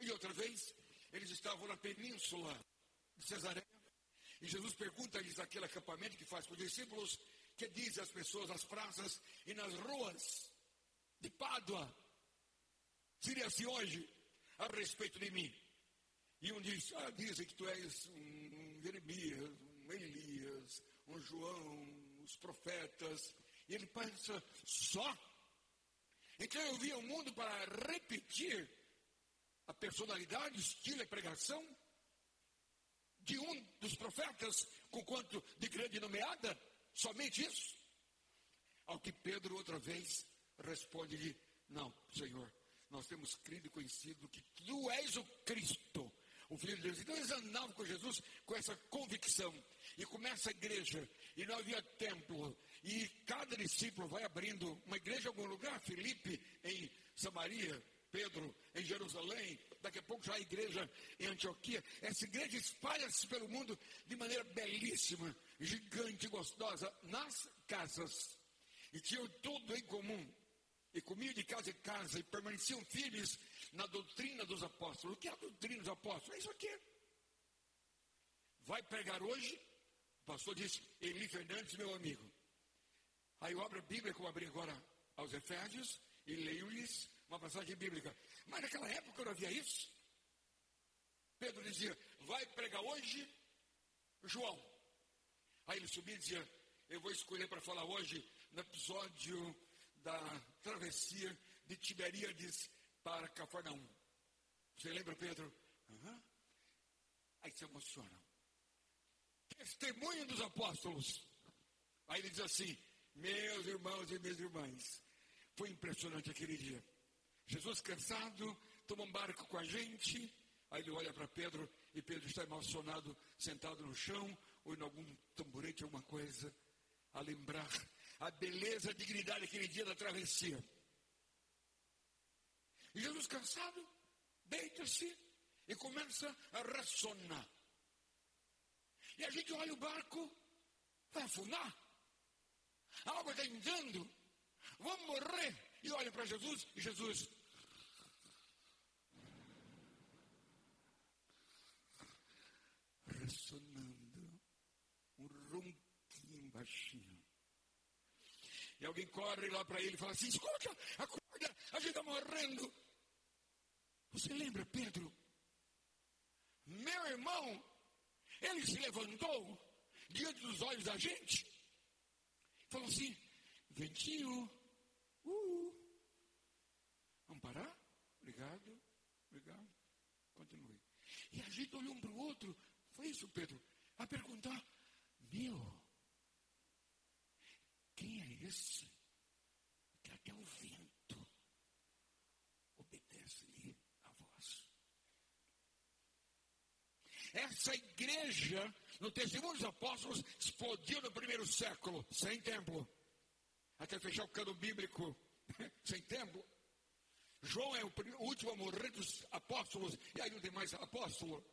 E outra vez, eles estavam na península de Cesareia, e Jesus pergunta-lhes aquele acampamento que faz para os discípulos, que diz às pessoas nas praças e nas ruas de Pádua, assim hoje, a respeito de mim. E um diz, ah, dizem que tu és um Jeremias, um Elias, um João, os profetas. E ele pensa, só? Então eu vi o mundo para repetir a personalidade, estilo e pregação de um dos profetas, com quanto de grande nomeada? Somente isso? Ao que Pedro outra vez responde-lhe: Não, Senhor, nós temos crido e conhecido que tu és o Cristo, o Filho de Deus. Então eles andavam com Jesus com essa convicção. E começa a igreja, e não havia templo, e cada discípulo vai abrindo uma igreja em algum lugar, Filipe em Samaria, Pedro em Jerusalém, daqui a pouco já a igreja em Antioquia. Essa igreja espalha-se pelo mundo de maneira belíssima, gigante, gostosa, nas casas. E tinham tudo em comum. E comiam de casa em casa e permaneciam firmes na doutrina dos apóstolos. O que é a doutrina dos apóstolos? É isso aqui. Vai pregar hoje? O pastor disse, Eli Fernandes, meu amigo. Aí eu abro a Bíblia, como abri agora aos Efésios, e leio-lhes uma passagem bíblica. Mas naquela época não havia isso. Pedro dizia: Vai pregar hoje, João. Aí ele subia e dizia: Eu vou escolher para falar hoje no episódio da travessia de Tiberíades para Cafarnaum. Você lembra, Pedro? Uhum. Aí se emociona. Testemunho dos apóstolos. Aí ele diz assim: Meus irmãos e minhas irmãs, foi impressionante aquele dia. Jesus cansado, toma um barco com a gente. Aí ele olha para Pedro e Pedro está emocionado, sentado no chão ou em algum tamborete, alguma coisa, a lembrar a beleza, a dignidade daquele dia da travessia. E Jesus cansado, deita-se e começa a ressonar. E a gente olha o barco, vai afundar. A água está entrando, vamos morrer. E olha para Jesus e Jesus. Ressonando, um ronquinho baixinho. E alguém corre lá para ele e fala assim: escuta, acorda, a gente está morrendo. Você lembra, Pedro? Meu irmão, ele se levantou diante dos olhos da gente, falou assim: ventinho, uh, vamos parar? Obrigado, obrigado. Continue. E a gente olhou um para o outro, foi isso, Pedro, a perguntar: meu, quem é esse que até o vento obedece-lhe a voz? Essa igreja, no testemunho dos apóstolos, explodiu no primeiro século, sem templo. até fechar o cano bíblico sem templo. João é o último a morrer dos apóstolos, e aí não tem mais apóstolo.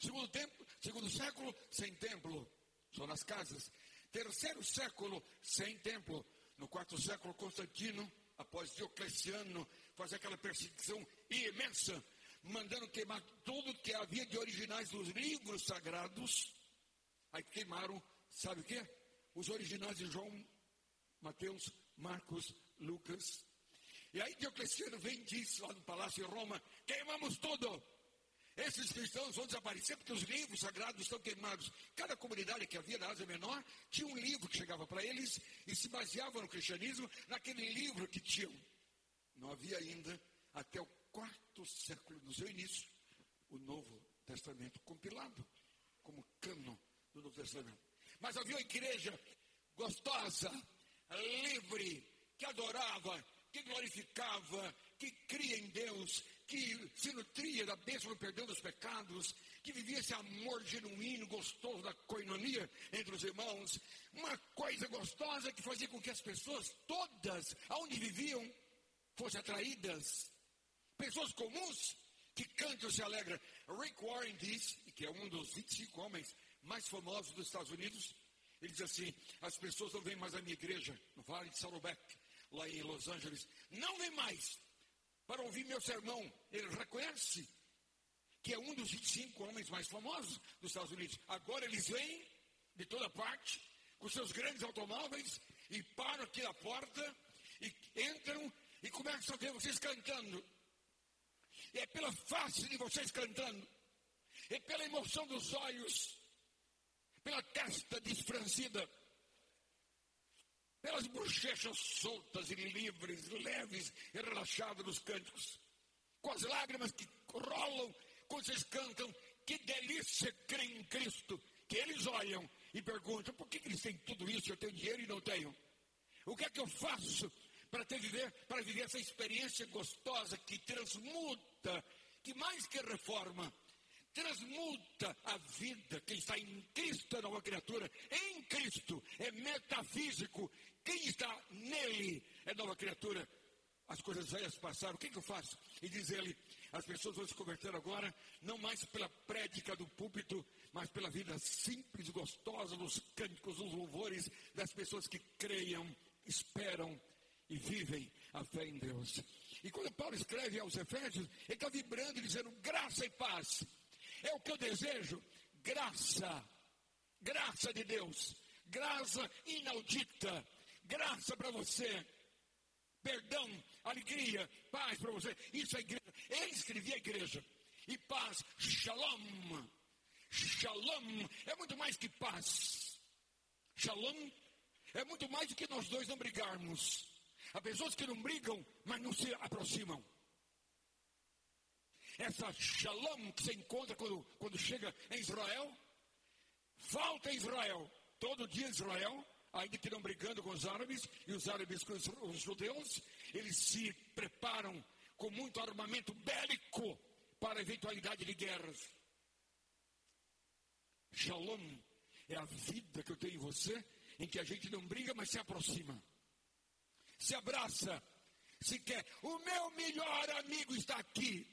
Segundo tempo, segundo século, sem templo, só nas casas. Terceiro século, sem templo. No quarto século, Constantino, após Diocleciano, faz aquela perseguição imensa, mandando queimar tudo que havia de originais dos livros sagrados. Aí queimaram, sabe o que? Os originais de João, Mateus, Marcos, Lucas. E aí Diocleciano vem e diz lá no palácio de Roma: queimamos tudo. Esses cristãos vão desaparecer porque os livros sagrados estão queimados. Cada comunidade que havia na Ásia Menor tinha um livro que chegava para eles e se baseava no cristianismo naquele livro que tinham. Não havia ainda, até o quarto século do seu início, o Novo Testamento compilado como cano do Novo Testamento. Mas havia uma igreja gostosa, livre, que adorava, que glorificava, que cria em Deus, que se nutria da bênção do perdão dos pecados, que vivia esse amor genuíno, gostoso da coinonia entre os irmãos, uma coisa gostosa que fazia com que as pessoas todas, aonde viviam, fossem atraídas. Pessoas comuns que cantam e se alegram. Rick Warren diz, que é um dos 25 homens mais famosos dos Estados Unidos, ele diz assim: as pessoas não vêm mais à minha igreja, no Vale de Saddleback, lá em Los Angeles, não vêm mais para ouvir meu sermão. Ele reconhece que é um dos 25 homens mais famosos dos Estados Unidos. Agora eles vêm de toda parte, com seus grandes automóveis, e param aqui na porta, e entram e começam a ver vocês cantando. E é pela face de vocês cantando, é pela emoção dos olhos, pela testa desfrancida, pelas bochechas soltas e livres, leves e relaxadas dos cânticos, com as lágrimas que rolam quando vocês cantam, que delícia crer em Cristo, que eles olham e perguntam, por que, que eles têm tudo isso, eu tenho dinheiro e não tenho? O que é que eu faço para ter viver, para viver essa experiência gostosa que transmuta, que mais que reforma, transmuta a vida. Quem está em Cristo é nova criatura. Em Cristo é metafísico. Quem está nele é nova criatura. As coisas velhas passaram. O que, que eu faço? E diz ele: as pessoas vão se converter agora, não mais pela prédica do púlpito, mas pela vida simples, gostosa, dos cânticos, dos louvores, das pessoas que creiam, esperam e vivem a fé em Deus. E quando Paulo escreve aos Efésios, ele está vibrando dizendo graça e paz é o que eu desejo. Graça. Graça de Deus. Graça inaudita. Graça para você. Perdão, alegria, paz para você. Isso é igreja. Ele escrevia a igreja. E paz, shalom. Shalom é muito mais que paz. Shalom é muito mais do que nós dois não brigarmos. Há pessoas que não brigam, mas não se aproximam essa shalom que você encontra quando, quando chega em Israel, falta em Israel. Todo dia Israel, ainda que não brigando com os árabes e os árabes com os, judeus, eles se preparam com muito armamento bélico para a eventualidade de guerras. Shalom é a vida que eu tenho em você, em que a gente não briga, mas se aproxima, se abraça, se quer. O meu melhor amigo está aqui.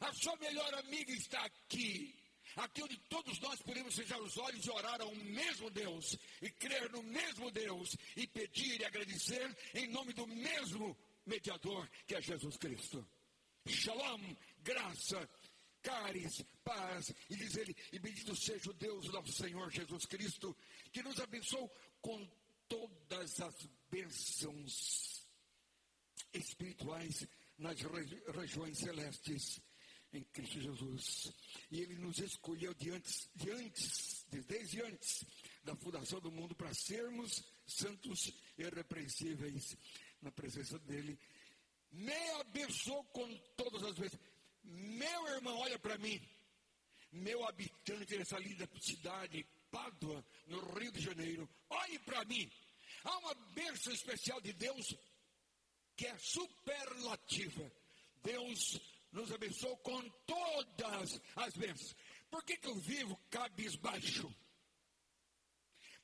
A sua melhor amiga está aqui. Aqui onde todos nós podemos fechar os olhos e orar ao mesmo Deus, e crer no mesmo Deus, e pedir e agradecer em nome do mesmo mediador que é Jesus Cristo. Shalom, graça, caris, paz, e diz ele, e bendito seja o Deus nosso Senhor Jesus Cristo, que nos abençoou com todas as bênçãos espirituais nas regiões celestes em Cristo Jesus. E Ele nos escolheu de antes, de antes, desde antes da fundação do mundo para sermos santos e irrepreensíveis na presença dEle. Me abençoou com todas as vezes. Meu irmão, olha para mim. Meu habitante dessa linda cidade, Pádua, no Rio de Janeiro, olhe para mim. Há uma bênção especial de Deus que é superlativa. Deus nos abençoou com todas as bênçãos. Por que, que eu vivo cabisbaixo?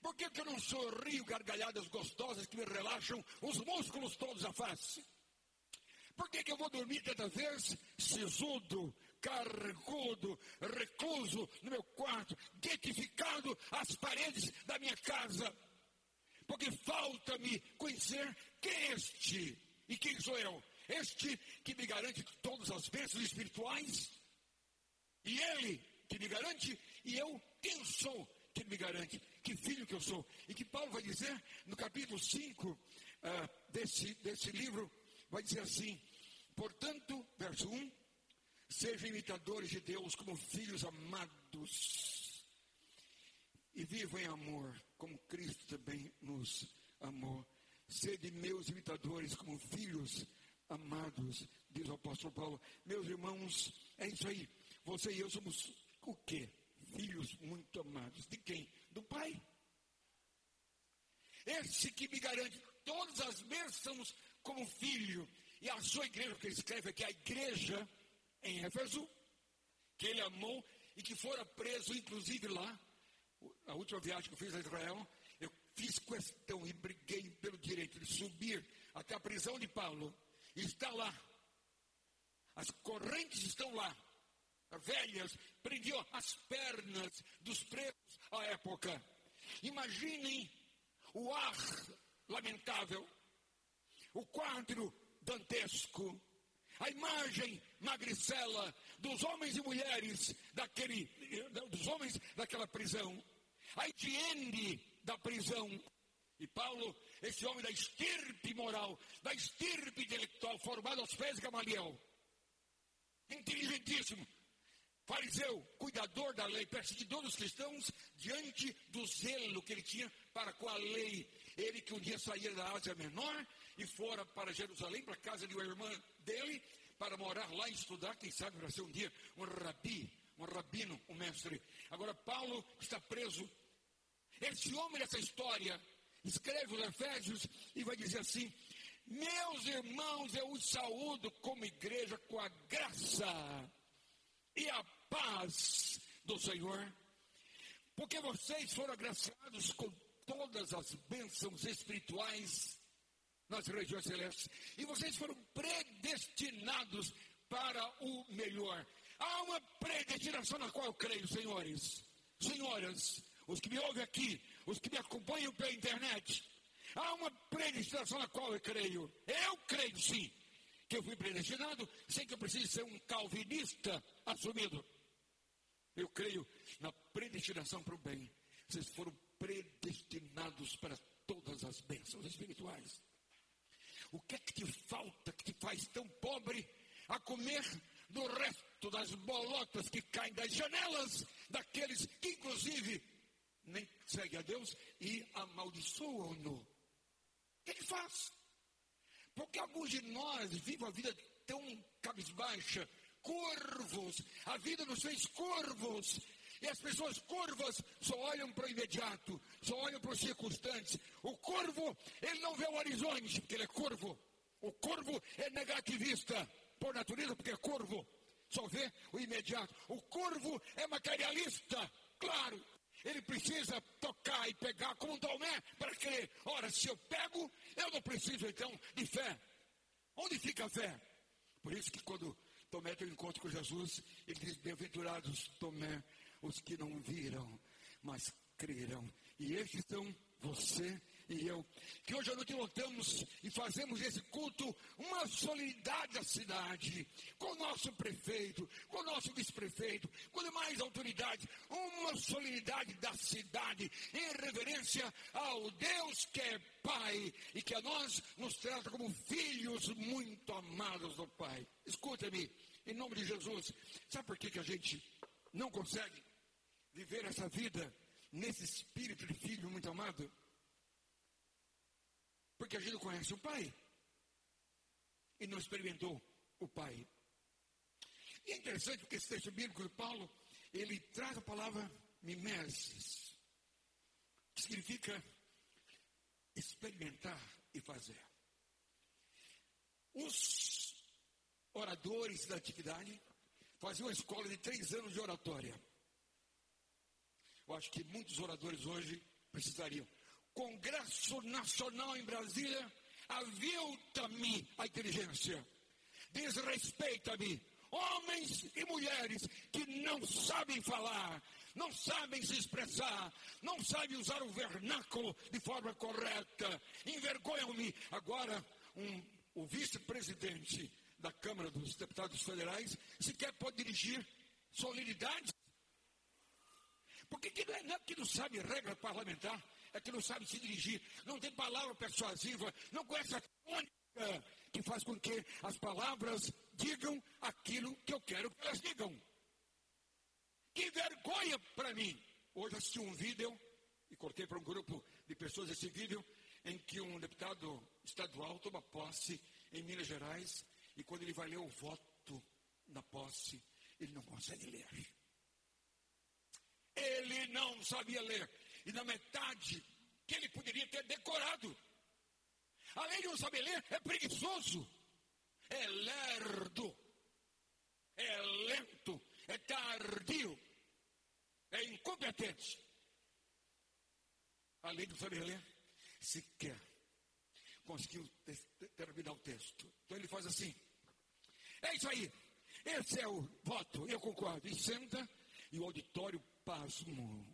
Por que, que eu não sorrio gargalhadas gostosas que me relaxam os músculos todos à face? Por que, que eu vou dormir cada vez sisudo, carregudo, recluso no meu quarto, detificado às paredes da minha casa? Porque falta-me conhecer quem é este e quem sou eu. Este que me garante todas as bênçãos espirituais, e ele que me garante, e eu quem sou que me garante, que filho que eu sou. E que Paulo vai dizer no capítulo 5 uh, ah, desse, desse livro, vai dizer assim: portanto, verso 1, sejam imitadores de Deus como filhos amados, e vivam em amor, como Cristo também nos amou. Sede meus imitadores como filhos amados, diz o apóstolo Paulo. Meus irmãos, é isso aí. Você e eu somos o quê? Filhos muito amados. De quem? Do Pai. Esse que me garante todas as bênçãos como filho. E a sua igreja, que ele escreve aqui, a igreja em Éfeso, que ele amou e que fora preso, inclusive lá, a última viagem que eu fiz a Israel, eu fiz questão e briguei pelo direito de subir até a prisão de Paulo está lá. As correntes estão lá. Velhas, prendiam as pernas dos presos à época. Imaginem o ar lamentável, o quadro dantesco, a imagem magricela dos homens e mulheres daquele, dos homens daquela prisão, a higiene da prisão. E Paulo esse homem da estirpe moral, da estirpe intelectual, formado aos pés de Gamaliel, inteligentíssimo, fariseu, cuidador da lei, perseguidor dos cristãos, diante do zelo que ele tinha para com a lei. Ele que um dia saía da Ásia Menor e fora para Jerusalém, para a casa de uma irmã dele, para morar lá e estudar, quem sabe para ser um dia um rabi, um rabino, um mestre. Agora Paulo está preso. Esse homem dessa história escreve os Efésios e vai dizer assim: Meus irmãos, eu os saúdo como igreja com a graça e a paz do Senhor, porque vocês foram agraciados com todas as bênçãos espirituais nas regiões celestes, e vocês foram predestinados para o melhor. Há uma predestinação na qual eu creio, senhores, senhoras, os que me ouvem aqui, os que me acompanham pela internet, há uma predestinação na qual eu creio. Eu creio sim que eu fui predestinado sem que eu precise ser um calvinista assumido. Eu creio na predestinação para o bem. Vocês foram predestinados para todas as bênçãos espirituais. O que é que te falta que te faz tão pobre a comer do resto das bolotas que caem das janelas daqueles que, inclusive, nem segue a Deus e amaldiçoam-no. O que ele faz? Porque alguns de nós vivem a vida tão cabisbaixa, curvos, a vida nos fez curvos. E as pessoas curvas só olham para o imediato, só olham para os circunstantes. O curvo, ele não vê o horizonte, porque ele é curvo. O curvo é negativista, por natureza, porque é curvo. Só vê o imediato. O curvo é materialista, claro. Ele precisa tocar e pegar como Tomé para crer. Ora, se eu pego, eu não preciso então de fé. Onde fica a fé? Por isso que quando Tomé tem um encontro com Jesus, ele diz: Bem-aventurados, Tomé, os que não viram, mas creram. E estes são você e eu, que hoje à noite lotamos e fazemos esse culto uma solenidade da cidade, com o nosso prefeito, com o nosso vice-prefeito, com demais autoridades, uma solenidade da cidade, em reverência ao Deus que é Pai e que a nós nos trata como filhos muito amados do Pai. Escuta-me, em nome de Jesus, sabe por que, que a gente não consegue viver essa vida nesse espírito de filho muito amado? Porque a gente não conhece o Pai. E não experimentou o Pai. E é interessante porque esse texto bíblico de Paulo, ele traz a palavra mimesis, que significa experimentar e fazer. Os oradores da antiguidade faziam uma escola de três anos de oratória. Eu acho que muitos oradores hoje precisariam. Congresso Nacional em Brasília, avilta-me a inteligência, desrespeita-me. Homens e mulheres que não sabem falar, não sabem se expressar, não sabem usar o vernáculo de forma correta, envergonham-me. Agora, um, o vice-presidente da Câmara dos Deputados Federais sequer pode dirigir solenidades. Porque que não é, não é que não sabe regra parlamentar, é que não sabe se dirigir, não tem palavra persuasiva, não conhece a tônica que faz com que as palavras digam aquilo que eu quero que elas digam. Que vergonha para mim! Hoje assisti um vídeo e cortei para um grupo de pessoas esse vídeo em que um deputado estadual toma posse em Minas Gerais e quando ele vai ler o voto na posse, ele não consegue ler. Ele não sabia ler. E na metade que ele poderia ter decorado. Além de não saber ler, é preguiçoso, é lerdo, é lento, é tardio, é incompetente. Além de não saber ler, sequer conseguiu terminar o texto. Então ele faz assim: é isso aí, esse é o voto, eu concordo. E senta, e o auditório pasmo,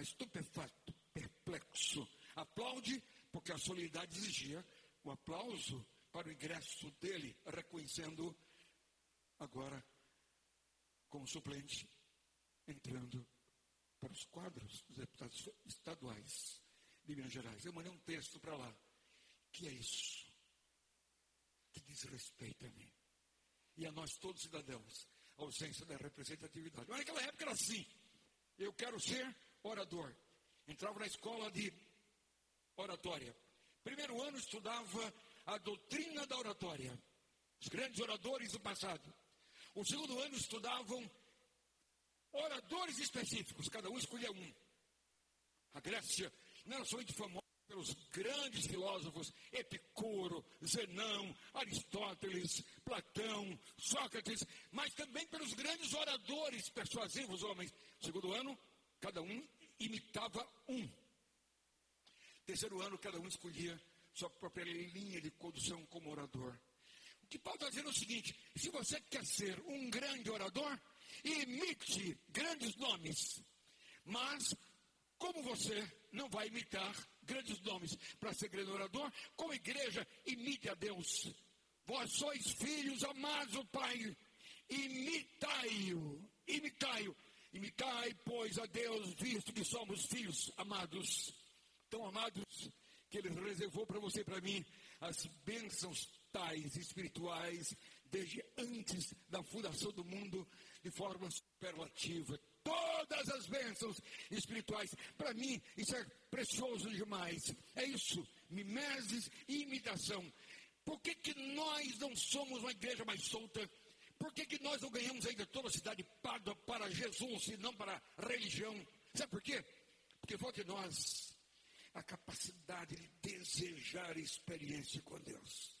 estupefato, perplexo. Aplaude, porque a solenidade exigia o aplauso para o ingresso dele, reconhecendo agora como suplente, entrando para os quadros dos deputados estaduais de Minas Gerais. Eu mandei um texto para lá. Que é isso? Que diz respeito a mim. E a nós todos cidadãos, a ausência da representatividade. Mas naquela época era assim. Eu quero ser orador. Entrava na escola de oratória. Primeiro ano estudava a doutrina da oratória. Os grandes oradores do passado. O segundo ano estudavam oradores específicos, cada um escolhia um. A Grécia não era somente famosa pelos grandes filósofos Epicuro, Zenão, Aristóteles, Platão, Sócrates, mas também pelos grandes oradores persuasivos homens. Segundo ano, cada um imitava um. Terceiro ano, cada um escolhia sua própria linha de condução como orador. O que Paulo está dizendo é o seguinte: se você quer ser um grande orador, imite grandes nomes. Mas, como você não vai imitar grandes nomes para ser grande orador, como igreja, imite a Deus. Vós sois filhos amados do Pai, imitai-o, imitai-o. Imitai, pois, a Deus, visto que somos filhos amados, tão amados, que Ele reservou para você e para mim as bênçãos tais espirituais desde antes da fundação do mundo de forma superlativa. Todas as bênçãos espirituais. Para mim, isso é precioso demais. É isso, mimeses e imitação. Por que, que nós não somos uma igreja mais solta? Por que, que nós não ganhamos ainda toda a cidade paga para Jesus e não para a religião? Sabe por quê? Porque falta de nós a capacidade de desejar experiência com Deus.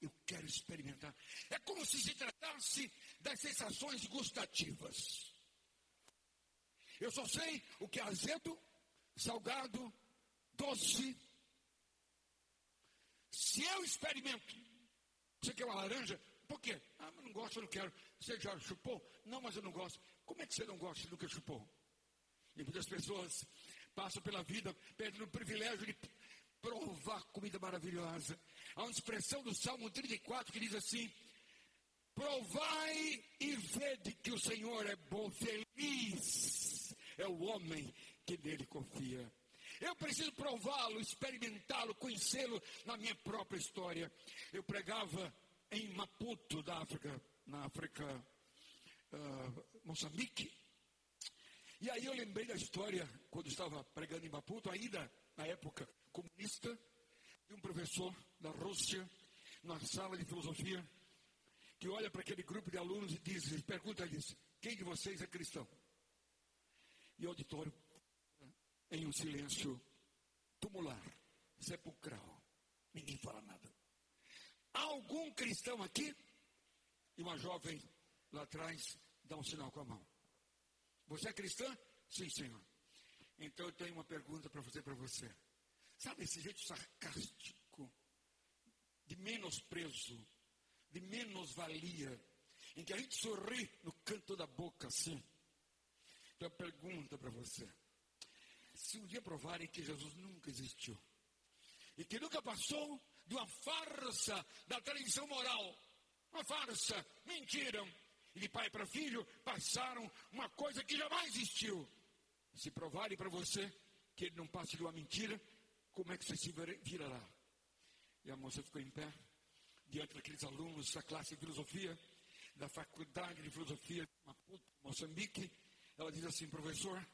Eu quero experimentar. É como se se tratasse das sensações gustativas. Eu só sei o que é azedo, salgado, doce. Se eu experimento, você quer uma laranja? Por quê? Ah, mas não gosto, eu não quero. Você já chupou? Não, mas eu não gosto. Como é que você não gosta do que chupou? E muitas pessoas passam pela vida perdendo o privilégio de provar comida maravilhosa. Há uma expressão do Salmo 34 que diz assim: Provai e vede que o Senhor é bom, feliz é o homem que nele confia. Eu preciso prová-lo, experimentá-lo, conhecê-lo na minha própria história. Eu pregava em Maputo, da África, na África, uh, Moçambique. E aí eu lembrei da história, quando estava pregando em Maputo, ainda na época comunista, de um professor da Rússia, na sala de filosofia, que olha para aquele grupo de alunos e diz, pergunta-lhes, quem de vocês é cristão? E o auditório, em um silêncio tumular, sepulcral, ninguém fala nada. Algum cristão aqui? E uma jovem lá atrás dá um sinal com a mão. Você é cristã? Sim, senhor. Então eu tenho uma pergunta para fazer para você. Sabe esse jeito sarcástico, de menosprezo, de menos-valia, em que a gente sorri no canto da boca assim? Então pergunta para você. Se um dia provarem que Jesus nunca existiu, e que nunca passou de uma farsa da tradição moral, uma farsa, mentiram, e de pai para filho passaram uma coisa que jamais existiu. Se provarem para você que ele não passa de uma mentira, como é que você se virará? E a moça ficou em pé, diante daqueles alunos da classe de filosofia, da faculdade de filosofia de Moçambique. Ela diz assim, professor,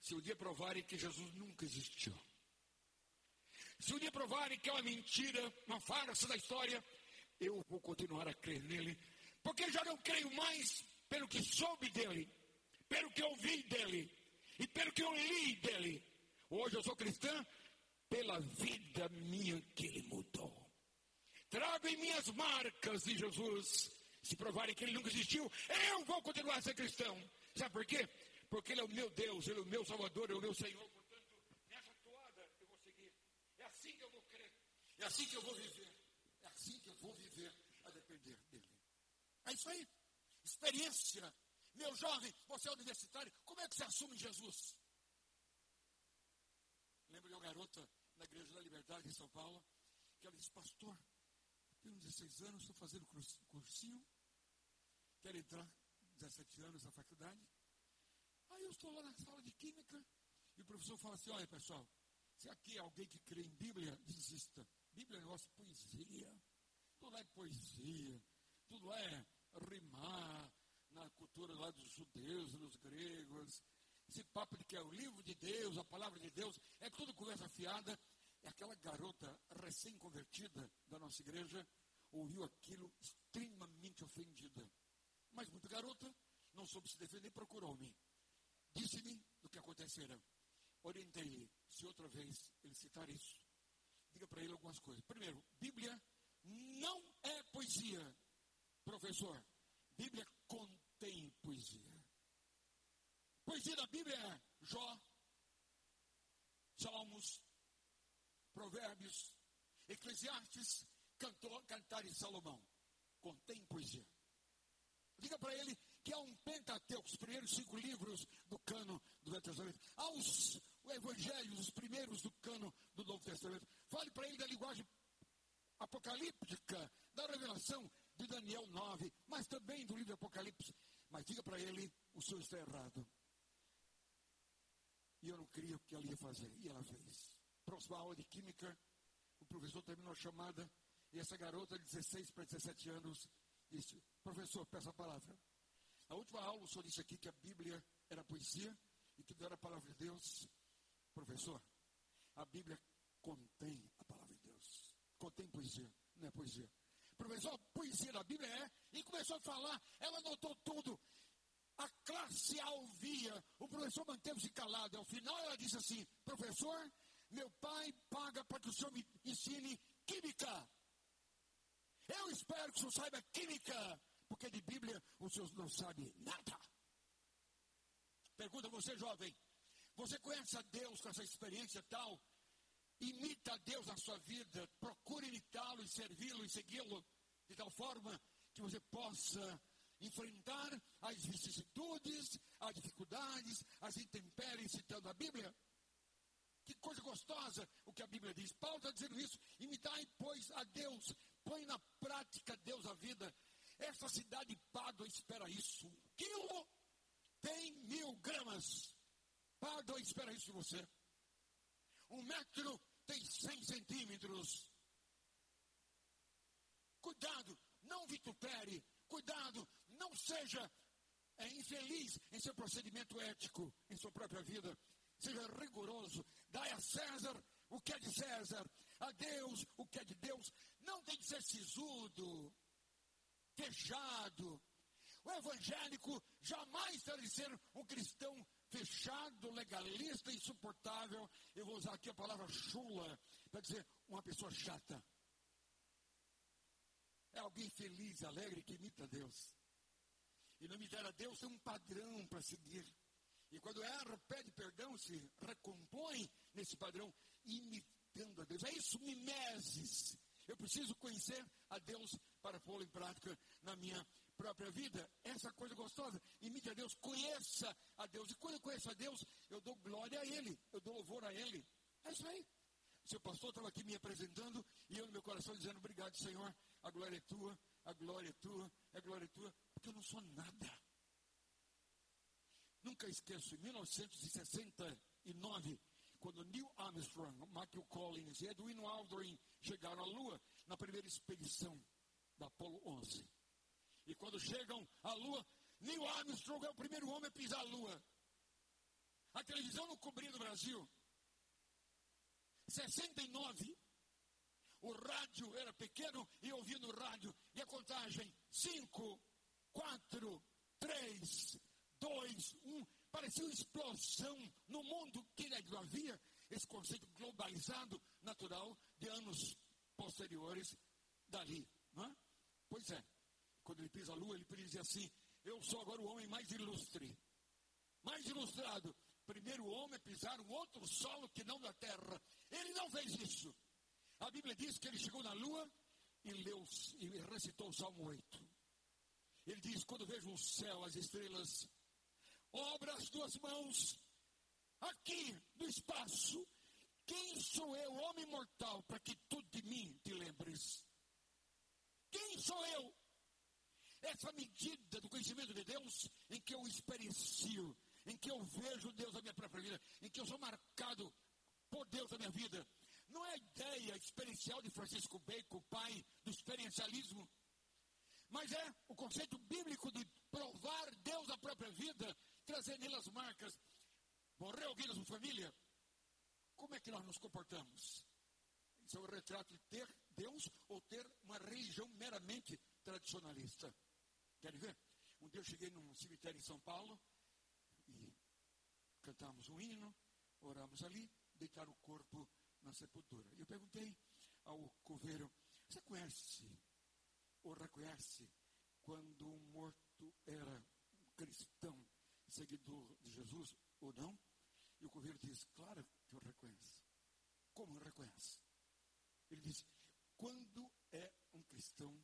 se o dia provarem que Jesus nunca existiu, se um dia provarem que é uma mentira, uma farsa da história, eu vou continuar a crer nele, porque já não creio mais pelo que soube dele, pelo que ouvi dele e pelo que eu li dele. Hoje eu sou cristã pela vida minha que ele mudou. Trago em minhas marcas de Jesus. Se provarem que ele nunca existiu, eu vou continuar a ser cristão. Sabe por quê? Porque ele é o meu Deus, ele é o meu Salvador, ele é o meu Senhor. Portanto, nessa toada eu vou seguir. É assim que eu vou crer. É assim que eu vou viver. É assim que eu vou viver a depender dele. É isso aí. Experiência. Meu jovem, você é universitário, como é que você assume Jesus? Lembro de uma garota na Igreja da Liberdade em São Paulo, que ela disse, pastor, tenho 16 anos, estou fazendo cursinho, quero entrar 17 anos na faculdade. Aí eu estou lá na sala de química e o professor fala assim, olha pessoal, se aqui é alguém que crê em Bíblia, desista. Bíblia é negócio poesia. Tudo é poesia. Tudo é rimar na cultura lá dos judeus, dos gregos. Esse papo de que é o livro de Deus, a palavra de Deus, é tudo conversa fiada. E aquela garota recém-convertida da nossa igreja ouviu aquilo extremamente ofendida. Mas muito garota, não soube se defender, procurou-me. Disse-me do que acontecera. Orientei-lhe, se outra vez ele citar isso, diga para ele algumas coisas. Primeiro, Bíblia não é poesia. Professor, Bíblia contém poesia. Poesia da Bíblia é Jó, Salmos, Provérbios, Eclesiastes, Cantor, Cantar e Salomão. Contém poesia. Diga para ele que há um Pentateuco, os primeiros cinco livros do cano do Velho Testamento. Há os evangelhos, os primeiros do cano do Novo Testamento. Fale para ele da linguagem apocalíptica, da revelação de Daniel 9, mas também do livro Apocalipse. Mas diga para ele, o senhor está errado. E eu não queria o que ela ia fazer. E ela fez. Próxima aula de química, o professor terminou a chamada, e essa garota de 16 para 17 anos disse, professor, peça a palavra. Na última aula, o senhor disse aqui que a Bíblia era poesia e que não era a palavra de Deus. Professor, a Bíblia contém a palavra de Deus. Contém poesia, não é poesia. Professor, a poesia da Bíblia é. E começou a falar, ela notou tudo. A classe a ouvia, o professor manteve-se calado. Ao final ela disse assim: Professor, meu pai paga para que o senhor me ensine química. Eu espero que o senhor saiba química, porque de Bíblia o senhor não sabe nada. Pergunta você, jovem: Você conhece a Deus com essa experiência tal? Imita a Deus na sua vida, procure imitá-lo e servi-lo e segui-lo de tal forma que você possa enfrentar as vicissitudes, as dificuldades, as intempéries, citando a Bíblia. Que coisa gostosa o que a Bíblia diz. Paulo está dizendo isso. Imitai, pois, a Deus. Põe na prática Deus a vida. Essa cidade Pádua espera isso. Um quilo tem mil gramas. Pádua espera isso de você. Um metro tem 100 centímetros. Cuidado, não vitupere. Cuidado, não seja é, infeliz em seu procedimento ético, em sua própria vida. Seja rigoroso. Dai a César o que é de César, a Deus o que é de Deus. Não tem que ser sisudo, fechado. O evangélico jamais deve ser um cristão fechado, legalista, insuportável. Eu vou usar aqui a palavra chula para dizer uma pessoa chata. É alguém feliz, alegre, que imita Deus. E no imitar a Deus tem um padrão para seguir. E quando erra, pede perdão, se recompõe nesse padrão, imitando a Deus. É isso, mimeses. Eu preciso conhecer a Deus para pô-lo em prática na minha própria vida. Essa coisa gostosa. Imite a Deus, conheça a Deus. E quando eu conheço a Deus, eu dou glória a Ele, eu dou louvor a Ele. É isso aí. Seu pastor estava aqui me apresentando e eu no meu coração dizendo: Obrigado, Senhor. A glória é tua, a glória é tua, a glória é tua, porque eu não sou nada. Nunca esqueço, em 1969, quando Neil Armstrong, Michael Collins e Edwin Aldrin chegaram à Lua na primeira expedição da Apollo 11. E quando chegam à Lua, Neil Armstrong é o primeiro homem a pisar a Lua. A televisão não cobria no Brasil. 69, o rádio era pequeno e ouvia no rádio. E a contagem: 5, 4, 3, 2, 1. Parecia uma explosão no mundo que não havia esse conceito globalizado, natural, de anos posteriores dali. Não é? Pois é, quando ele pisa a lua, ele diz assim: Eu sou agora o homem mais ilustre, mais ilustrado. Primeiro homem pisar um outro solo que não da terra. Ele não fez isso. A Bíblia diz que ele chegou na lua e, leu, e recitou o Salmo 8. Ele diz: Quando vejo o céu, as estrelas, obra as tuas mãos, aqui no espaço, quem sou eu, homem mortal, para que tu de mim te lembres? Quem sou eu? Essa medida do conhecimento de Deus em que eu experiencio, em que eu vejo Deus na minha própria vida, em que eu sou marcado por Deus na minha vida. Não é a ideia experiencial de Francisco Bacon, pai do experiencialismo, mas é o conceito bíblico de provar Deus na própria vida, trazer nele as marcas. Morreu alguém da sua família? Como é que nós nos comportamos? Isso é o retrato de ter Deus ou ter uma religião meramente tradicionalista. Querem ver? Um dia eu cheguei num cemitério em São Paulo e cantamos um hino, oramos ali, deitaram o corpo na sepultura. E eu perguntei ao coveiro: Você conhece ou reconhece quando um morto era cristão, seguidor de Jesus ou não? E o coveiro disse: Claro que eu reconheço. Como eu reconheço? Ele disse: Quando é um cristão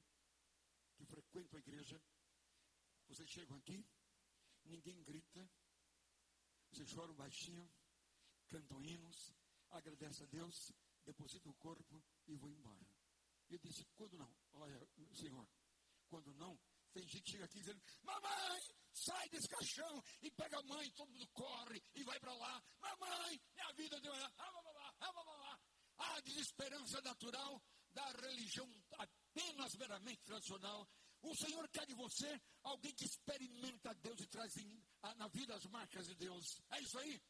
que frequenta a igreja, vocês chegam aqui, ninguém grita, vocês choram baixinho, cantam hinos, agradecem a Deus, depositam o corpo e vão embora. Eu disse, quando não? Olha, Senhor, quando não, tem gente que chega aqui dizendo, mamãe, sai desse caixão e pega a mãe, todo mundo corre e vai para lá. Mamãe, minha vida deu errado. A desesperança natural da religião apenas meramente tradicional. O Senhor quer de você alguém que experimenta Deus e traz na vida as marcas de Deus. É isso aí.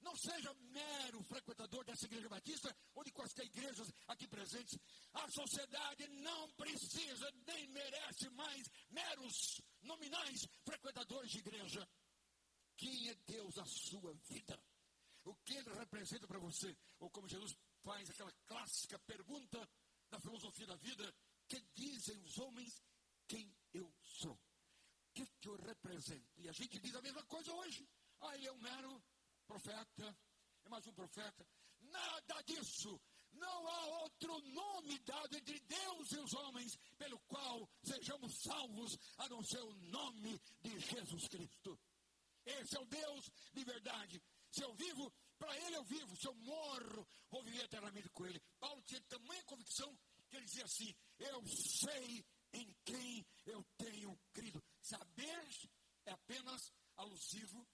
Não seja mero frequentador dessa igreja batista ou de quaisquer igrejas aqui presentes. A sociedade não precisa nem merece mais meros nominais frequentadores de igreja. Quem é Deus na sua vida? O que ele representa para você? Ou como Jesus faz aquela clássica pergunta da filosofia da vida: que dizem os homens quem eu sou? O que, que eu represento? E a gente diz a mesma coisa hoje. Ah, ele é um mero profeta, é mais um profeta. Nada disso. Não há outro nome dado entre Deus e os homens pelo qual sejamos salvos, a não ser o nome de Jesus Cristo. Esse é o Deus de verdade. Se eu vivo, para Ele eu vivo. Se eu morro, vou viver eternamente com Ele. Paulo tinha tamanha convicção que ele dizia assim: Eu sei em quem eu tenho crido. Saber é apenas alusivo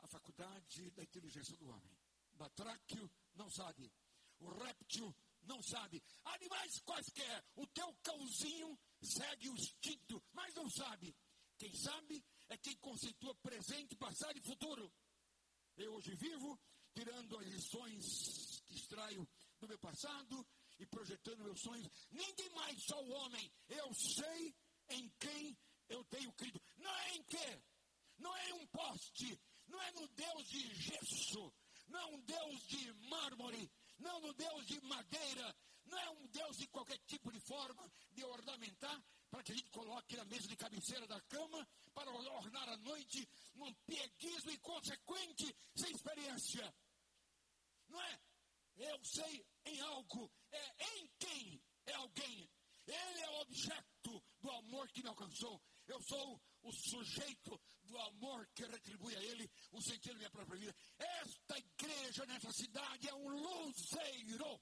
a faculdade da inteligência do homem. Batráquio não sabe. O réptil não sabe. Animais quaisquer. O teu cãozinho segue o instinto, mas não sabe. Quem sabe é quem conceitua presente, passado e futuro. Eu hoje vivo tirando as lições que extraio do meu passado e projetando meus sonhos. Ninguém mais, só o homem. Eu sei em quem eu tenho crido. Não é em quê? Não é em um poste, não é no Deus de gesso, não é um Deus de mármore, não é no Deus de madeira, não é um Deus de qualquer tipo de forma de ornamentar, para que a gente coloque na mesa de cabeceira da cama, para ornar a noite. num pieguismo inconsequente, sem experiência. Não é? Eu sei em algo, é em quem é alguém. Ele é o objeto do amor que me alcançou. Eu sou o sujeito do amor que retribui a ele o sentido da minha própria vida. Esta igreja nessa cidade é um luzeiro.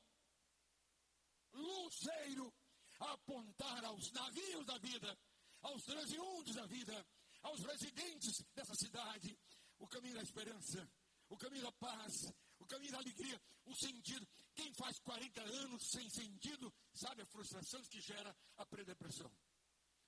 Luzeiro a apontar aos navios da vida, aos transeuntes da vida, aos residentes dessa cidade, o caminho da esperança, o caminho da paz, o caminho da alegria, o sentido. Quem faz 40 anos sem sentido, sabe a frustração que gera a pré-depressão.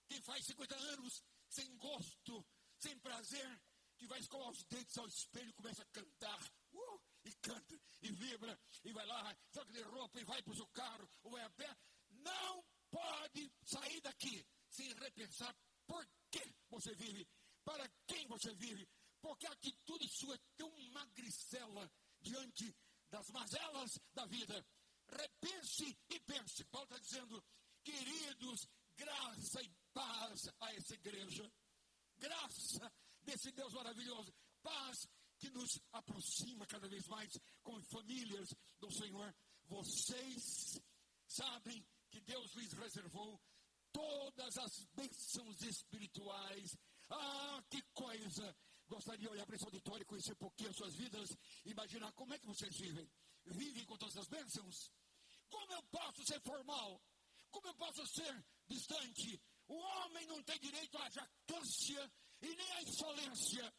Quem faz 50 anos sem gosto, sem prazer, que vai escovar os dentes ao espelho e começa a cantar. Uh, e canta, e vibra, e vai lá, troca de roupa, e vai para o carro, ou vai a pé. Não pode sair daqui sem repensar por que você vive, para quem você vive, porque a atitude sua é tão magricela diante das mazelas da vida. Repense e pense. Paulo está dizendo, queridos, graça e paz a essa igreja. Graça desse Deus maravilhoso. Paz que nos aproxima cada vez mais com famílias do Senhor. Vocês sabem que Deus lhes reservou todas as bênçãos espirituais. Ah, que coisa! Gostaria de olhar para esse auditório e conhecer um pouquinho as suas vidas, imaginar como é que vocês vivem. Vivem com todas as bênçãos? Como eu posso ser formal? Como eu posso ser distante? O homem não tem direito à jactância e nem à insolência,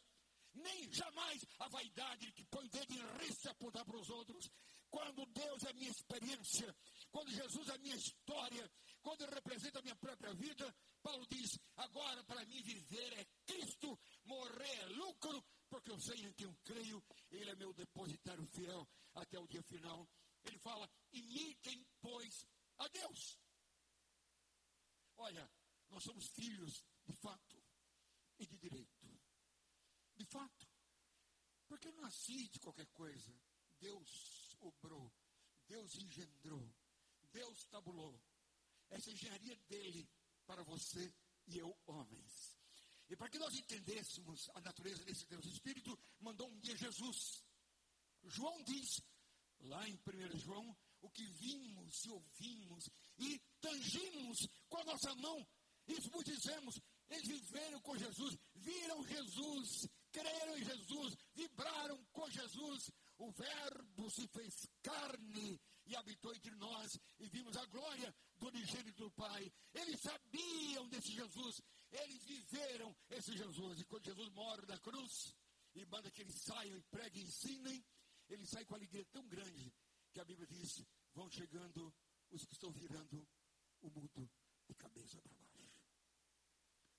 nem jamais à vaidade que põe o dedo em risco apontar para os outros. Quando Deus é minha experiência, quando Jesus é minha história, quando ele representa a minha própria vida, Paulo diz: agora para mim viver é Cristo, morrer é lucro, porque eu sei em quem eu creio, ele é meu depositário fiel até o dia final. Ele fala: imitem, pois, a Deus. Olha, nós somos filhos de fato e de direito. De fato. Porque eu nasci de qualquer coisa. Deus obrou. Deus engendrou. Deus tabulou. Essa engenharia dele para você e eu, homens. E para que nós entendêssemos a natureza desse Deus Espírito, mandou um dia Jesus. João diz, lá em 1 João, o que vimos e ouvimos e tangimos com a nossa mão isso vos dizemos, eles viveram com Jesus, viram Jesus, creram em Jesus, vibraram com Jesus. O Verbo se fez carne e habitou entre nós e vimos a glória do unigênito do Pai. Eles sabiam desse Jesus, eles viveram esse Jesus. E quando Jesus morre na cruz e manda que eles saiam e preguem e ensinem, eles saem com alegria tão grande que a Bíblia diz: vão chegando os que estão virando o mundo de cabeça para baixo.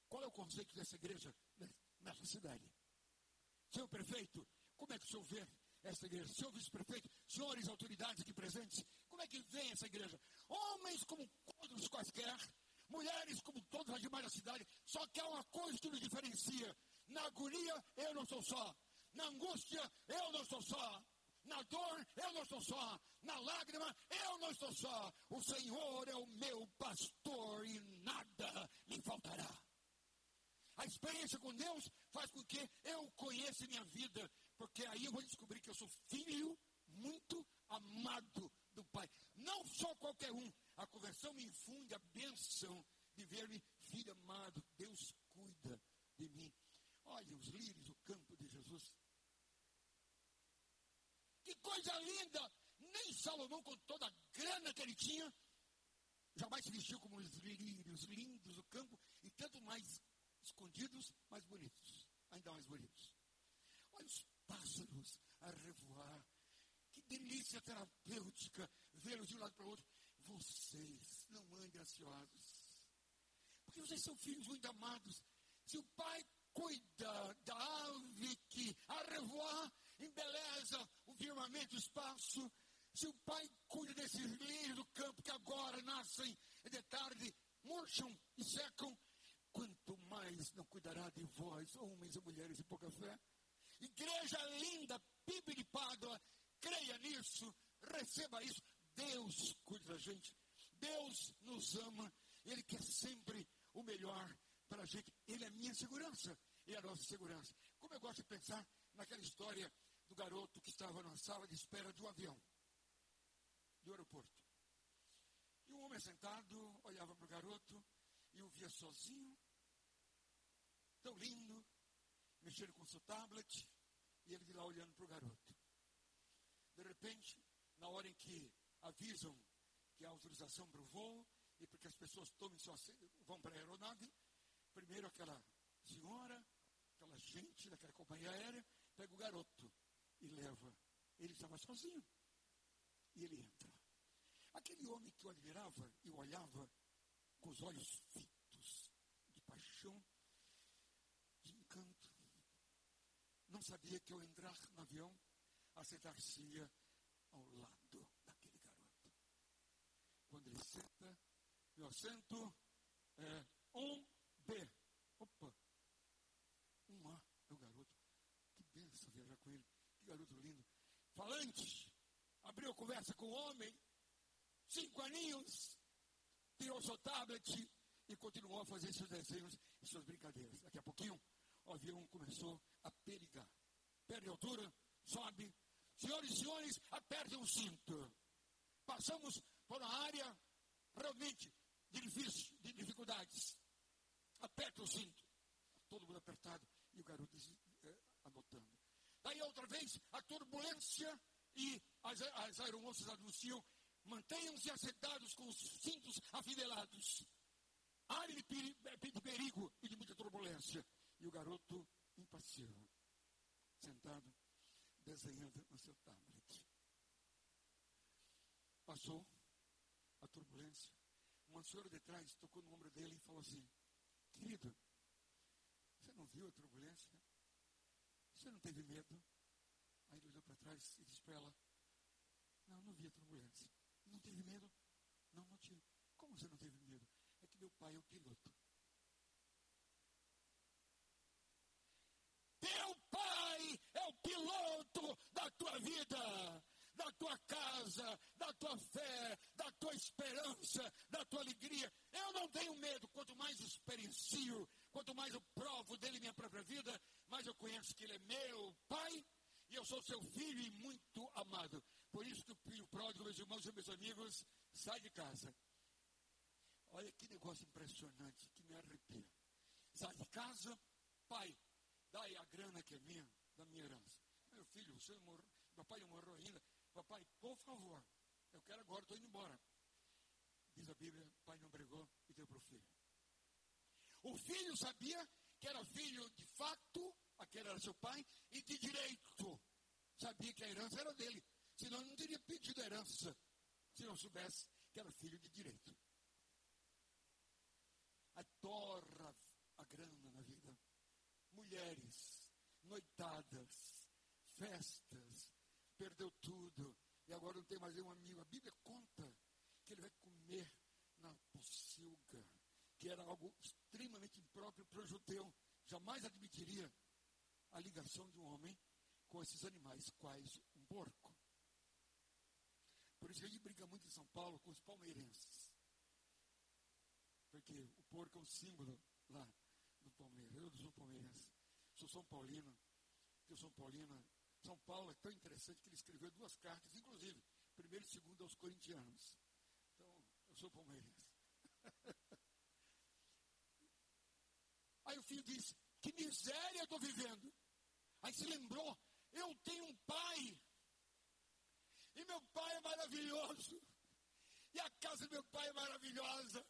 Qual é o conceito dessa igreja nessa cidade? Senhor prefeito, como é que o senhor vê essa igreja? Senhor vice-prefeito, senhores autoridades aqui presentes, como é que vem essa igreja? Homens como todos quaisquer, mulheres como todos os demais da cidade, só que há uma coisa que nos diferencia. Na agonia, eu não sou só. Na angústia, eu não sou só. Na dor, eu não estou só. Na lágrima, eu não estou só. O Senhor é o meu pastor e nada me faltará. A experiência com Deus faz com que eu conheça minha vida, porque aí eu vou descobrir que eu sou filho muito amado do Pai. Não só qualquer um. A conversão me infunde a bênção de ver-me filho amado. Deus cuida de mim. Olha os lírios, o campo de Jesus. Coisa linda! Nem Salomão, com toda a grana que ele tinha, jamais se vestiu como os lírios lindos do campo e tanto mais escondidos, mas bonitos, ainda mais bonitos. Olha os pássaros a revoar. Que delícia terapêutica vê-los de um lado para o outro. Vocês não andem ansiosos. Porque vocês são filhos muito amados. Se o pai cuida da ave que a revoar embeleza firmamento, o espaço, se o pai cuida desses lírios do campo que agora nascem de tarde, murcham e secam, quanto mais não cuidará de vós, homens e mulheres de pouca fé. Igreja linda, pibe de Pádua, creia nisso, receba isso. Deus cuida da gente, Deus nos ama, Ele quer sempre o melhor para a gente. Ele é minha segurança e a nossa segurança. Como eu gosto de pensar naquela história do garoto que estava na sala de espera um avião, do aeroporto. E um homem sentado olhava para o garoto e o via sozinho, tão lindo, mexendo com seu tablet, e ele de lá olhando para o garoto. De repente, na hora em que avisam que a autorização para o voo e porque as pessoas tomem sua, vão para a aeronave, primeiro aquela senhora, aquela gente daquela companhia aérea, pega o garoto e leva. Ele estava sozinho. E ele entra. Aquele homem que o admirava e o olhava com os olhos fitos de paixão, de encanto, não sabia que ao entrar no avião, assentar-se-ia ao lado daquele garoto. Quando ele senta, meu assento é um B. Opa, um A é o garoto. Que benção viajar com ele. Garoto lindo. Falante, abriu conversa com o homem, cinco aninhos, tirou seu tablet e continuou a fazer seus desenhos e suas brincadeiras. Daqui a pouquinho, o avião começou a perigar. Perde altura, sobe. Senhoras e senhores, apertem o cinto. Passamos por uma área realmente de difícil, de dificuldades. Aperta o cinto. Todo mundo apertado e o garoto é, anotando. Daí outra vez, a turbulência e as, as aeromoças anunciam, mantenham-se assentados com os cintos afidelados. Área de, peri, de perigo e de muita turbulência. E o garoto impassível, sentado, desenhando no seu tablet. Passou a turbulência. Uma senhora de trás tocou no ombro dele e falou assim: Querido, você não viu a turbulência? Você não teve medo? Aí ele olhou para trás e disse para ela: Não, não vi a turbulência. Não teve medo? Não, não tive. Como você não teve medo? É que meu pai é o piloto. Teu pai é o piloto da tua vida da tua casa, da tua fé, da tua esperança, da tua alegria. Eu não tenho medo, quanto mais experiencio, quanto mais eu provo dele minha própria vida, mais eu conheço que ele é meu pai e eu sou seu filho e muito amado. Por isso que o filho pródigo, meus irmãos e meus amigos, sai de casa. Olha que negócio impressionante, que me arrepia. Sai de casa, pai, dai a grana que é minha, da minha herança. Meu filho, você morreu, meu pai não morreu ainda. Papai, por favor, eu quero agora, estou indo embora. Diz a Bíblia, pai não brigou e deu para o filho. O filho sabia que era filho de fato, aquele era seu pai, e de direito. Sabia que a herança era dele. Senão não teria pedido a herança, se não soubesse que era filho de direito. Adora a grana na vida. Mulheres, noitadas, festas, perdeu tudo e agora não tem mais nenhum amigo. A Bíblia conta que ele vai comer na pocilga, que era algo extremamente impróprio para o judeu. Jamais admitiria a ligação de um homem com esses animais, quais um porco. Por isso ele briga muito em São Paulo com os palmeirenses. Porque o porco é um símbolo lá do Palmeiras. Eu sou palmeirense, sou São Paulino. Eu sou Paulina, são Paulo é tão interessante que ele escreveu duas cartas, inclusive, primeiro e segundo aos corintianos. Então, eu sou palmeirense. Aí o filho disse, que miséria estou vivendo. Aí se lembrou, eu tenho um pai. E meu pai é maravilhoso. E a casa do meu pai é maravilhosa.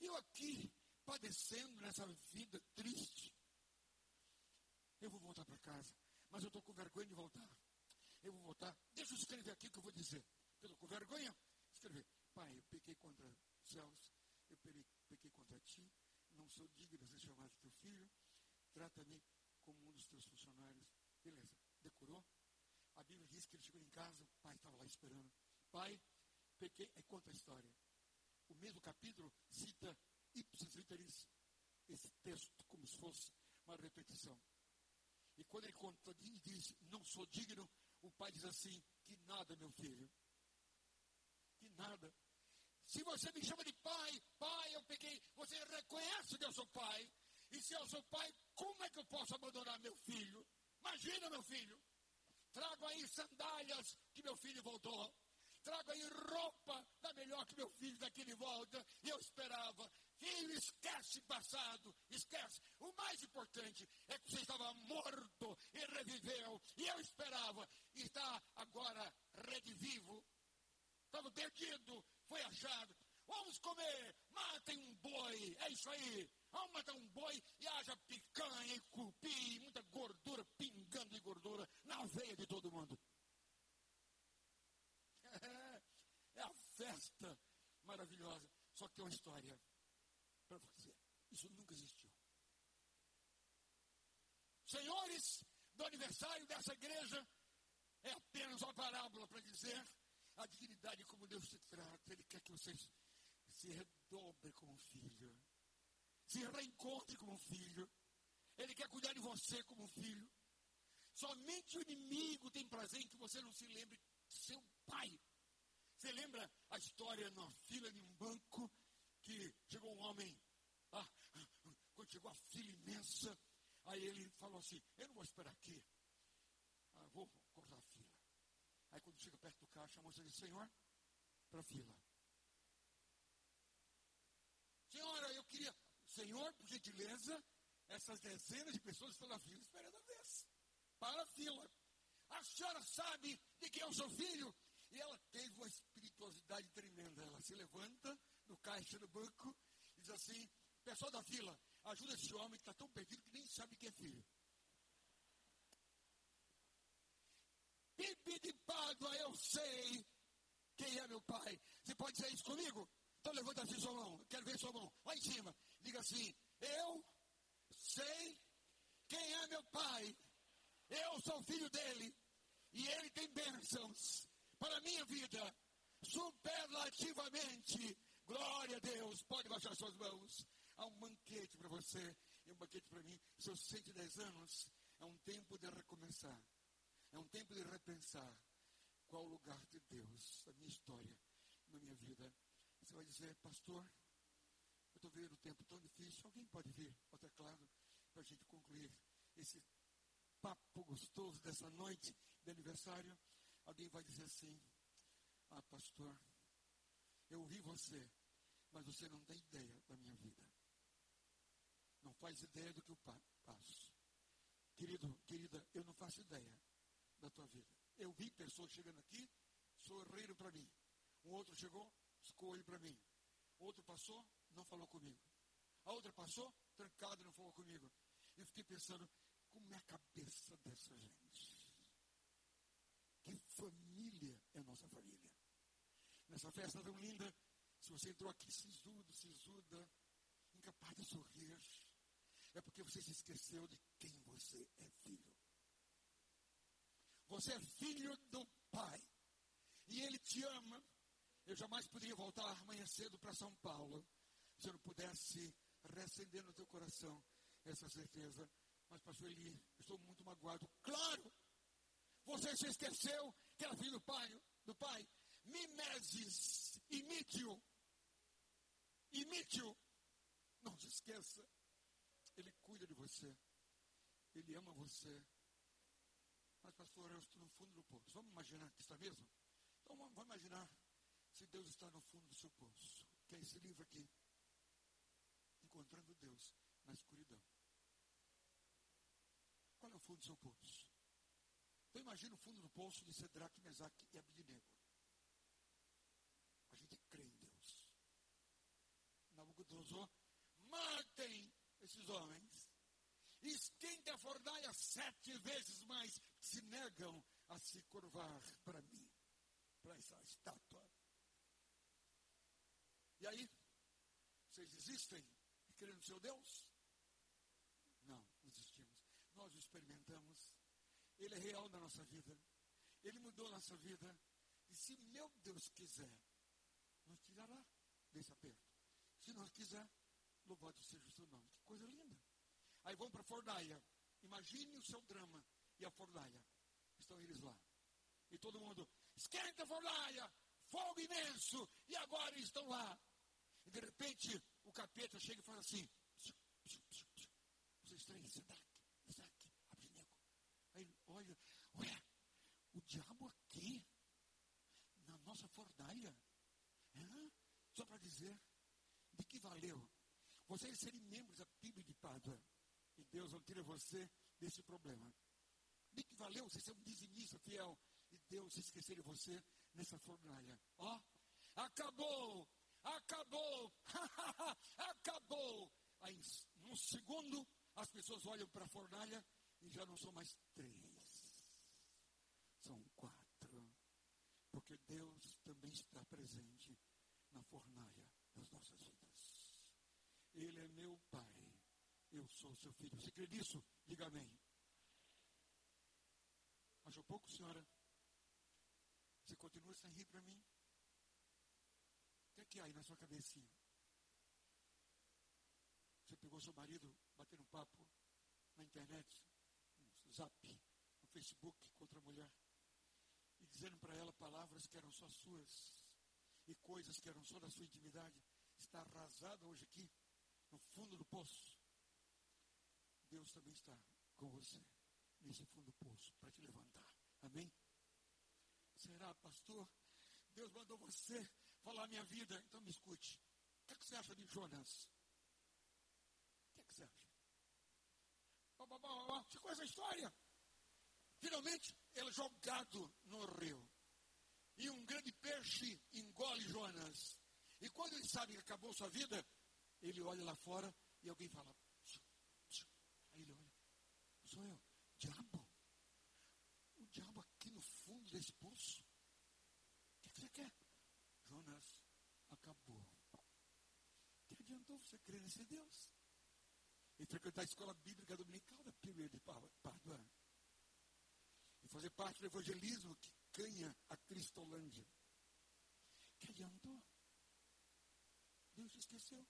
E eu aqui, padecendo nessa vida triste. Eu vou voltar para casa mas eu estou com vergonha de voltar. Eu vou voltar. Deixa eu escrever aqui o que eu vou dizer. Eu estou com vergonha? Escrever. Pai, eu pequei contra os céus, eu pequei contra ti, não sou digno de ser chamado teu filho, trata-me como um dos teus funcionários. Beleza, decorou? A Bíblia diz que ele chegou em casa, o pai estava lá esperando. Pai, pequei, aí conta a história. O mesmo capítulo cita ipsis literis, esse texto, como se fosse uma repetição. E quando ele conta e diz, não sou digno, o pai diz assim, que nada, meu filho. Que nada. Se você me chama de pai, pai, eu peguei, você reconhece que eu sou pai. E se eu sou pai, como é que eu posso abandonar meu filho? Imagina, meu filho. Trago aí sandálias que meu filho voltou. Trago aí roupa da melhor que meu filho daqui de volta. E eu esperava. Filho, esquece passado, esquece. O mais importante é que você estava morto e reviveu. E eu esperava. E está agora redivivo. Estava perdido, foi achado. Vamos comer, matem um boi, é isso aí. Vamos matar um boi e haja picanha e cupim, muita gordura, pingando de gordura na veia de todo mundo. É, é a festa maravilhosa. Só que tem uma história para você. Isso nunca existiu. Senhores do aniversário dessa igreja, é apenas uma parábola para dizer a dignidade como Deus te trata. Ele quer que vocês se redobre como filho. Se reencontre como filho. Ele quer cuidar de você como filho. Somente o inimigo tem prazer em que você não se lembre de seu pai. Você lembra a história na fila de um banco que chegou um homem, ah, quando chegou a fila imensa, aí ele falou assim, eu não vou esperar aqui, ah, vou cortar a fila. Aí quando chega perto do caixa, a moça diz, Senhor, para a fila. Senhora, eu queria, Senhor, por gentileza, essas dezenas de pessoas estão na fila esperando a vez. Para a fila. A senhora sabe de quem é o seu filho? E ela teve uma espirituosidade tremenda. Ela se levanta do caixa do banco e diz assim: Pessoal da fila, ajuda esse homem que está tão perdido que nem sabe quem é filho. Pipi de Pádua, eu sei quem é meu pai. Você pode dizer isso comigo? Então levanta assim sua mão. Quero ver sua mão. Lá em cima. Diga assim: Eu sei quem é meu pai. Eu sou filho dele. E ele tem bênçãos para a minha vida. Superlativamente. Glória a Deus. Pode baixar suas mãos. Há um banquete para você e um banquete para mim. Seus 110 anos é um tempo de recomeçar. É um tempo de repensar qual o lugar de Deus na minha história, na minha vida. Você vai dizer, pastor, estou vendo um tempo tão difícil. Alguém pode vir ao teclado para a gente concluir esse papo gostoso dessa noite de aniversário? Alguém vai dizer assim, ah, pastor, eu ouvi você, mas você não tem ideia da minha vida. Não faz ideia do que eu passo. Querido, querida, eu não faço ideia da tua vida. Eu vi pessoas chegando aqui, sorriram para mim. Um outro chegou, escolhe para mim. Outro passou, não falou comigo. A outra passou, trancada, não falou comigo. Eu fiquei pensando, como é a cabeça dessa gente? Que família é a nossa família? Nessa festa tão linda, se você entrou aqui sisudo, sisuda, incapaz de sorrir, é porque você se esqueceu de quem você é filho. Você é filho do Pai. E Ele te ama. Eu jamais poderia voltar amanhã cedo para São Paulo se eu não pudesse reacender no teu coração essa certeza. Mas, pastor Eli, estou muito magoado. Claro! Você se esqueceu que era filho do Pai. Do pai. Mimeses, imite-o. Imite-o. Não se esqueça. Ele cuida de você. Ele ama você. Mas, pastor, eu estou no fundo do poço. Vamos imaginar que está mesmo? Então, vamos, vamos imaginar se Deus está no fundo do seu poço. Que é esse livro aqui. Encontrando Deus na escuridão. Qual é o fundo do seu poço? Então, imagina o fundo do poço de Sedraque, Mesaque e Abidnego. A gente crê em Deus. Nabucodonosor, matem esses homens. Esquente a fornalha sete vezes mais. Se negam a se curvar para mim, para essa estátua. E aí, vocês existem creem no seu Deus? Não, existimos. Nós o experimentamos. Ele é real na nossa vida. Ele mudou a nossa vida. E se meu Deus quiser, nos tirará desse aperto. Se não quiser, louvado seja o seu nome. Que coisa linda. Aí vão para a fornalha. Imagine o seu drama e a fornalha. Estão eles lá. E todo mundo, esquenta a fornalha, fogo imenso, e agora estão lá. E de repente o capeta chega e fala assim: dois, três, Sadraque, Isaac, Abednego. Aí ele olha, ué, o diabo aqui, na nossa fornalha. Hã? Só para dizer, de que valeu vocês serem membros da PIB de Pádua? E Deus não tira você desse problema. De que valeu você ser um dizimista fiel e Deus esquecer de você nessa fornalha? Ó, acabou, acabou, acabou. Aí, num segundo, as pessoas olham para a fornalha e já não são mais três, são quatro. Porque Deus também está presente na fornalha das nossas vidas. Ele é meu Pai, eu sou seu filho. Você crê nisso? Diga amém. Achou pouco, senhora? Você continua sem rir para mim? O que é que há aí na sua cabecinha? Você pegou seu marido batendo papo na internet, no zap, no Facebook contra a mulher, e dizendo para ela palavras que eram só suas e coisas que eram só da sua intimidade, está arrasada hoje aqui, no fundo do poço. Deus também está com você nesse fundo do poço para te levantar. Amém? Será, pastor? Deus mandou você falar minha vida, então me escute. O que, é que você acha de Jonas? O que, é que você acha? Você conhece a história? Finalmente, ele é jogado no rio. E um grande peixe engole Jonas. E quando ele sabe que acabou sua vida, ele olha lá fora e alguém fala. Aí ele olha. Sou eu. Diabo. O diabo aqui no fundo desse poço. O que você quer? Jonas, acabou. Que você crer nesse Deus? E frequentar a escola bíblica dominical da Pílula de Pádua. E fazer parte do evangelismo que canha a Cristolândia. Que adiantou? Deus esqueceu.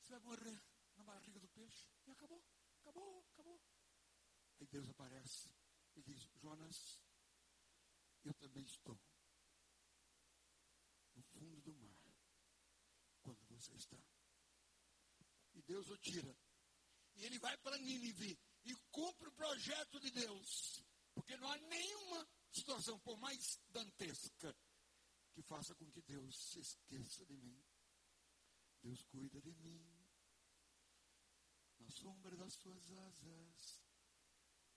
Você vai morrer na barriga do peixe. E acabou, acabou, acabou. Aí Deus aparece e diz: Jonas, eu também estou no fundo do mar quando você está. Deus o tira. E ele vai para Nínive e cumpre o projeto de Deus. Porque não há nenhuma situação, por mais dantesca, que faça com que Deus se esqueça de mim. Deus cuida de mim. Na sombra das suas asas,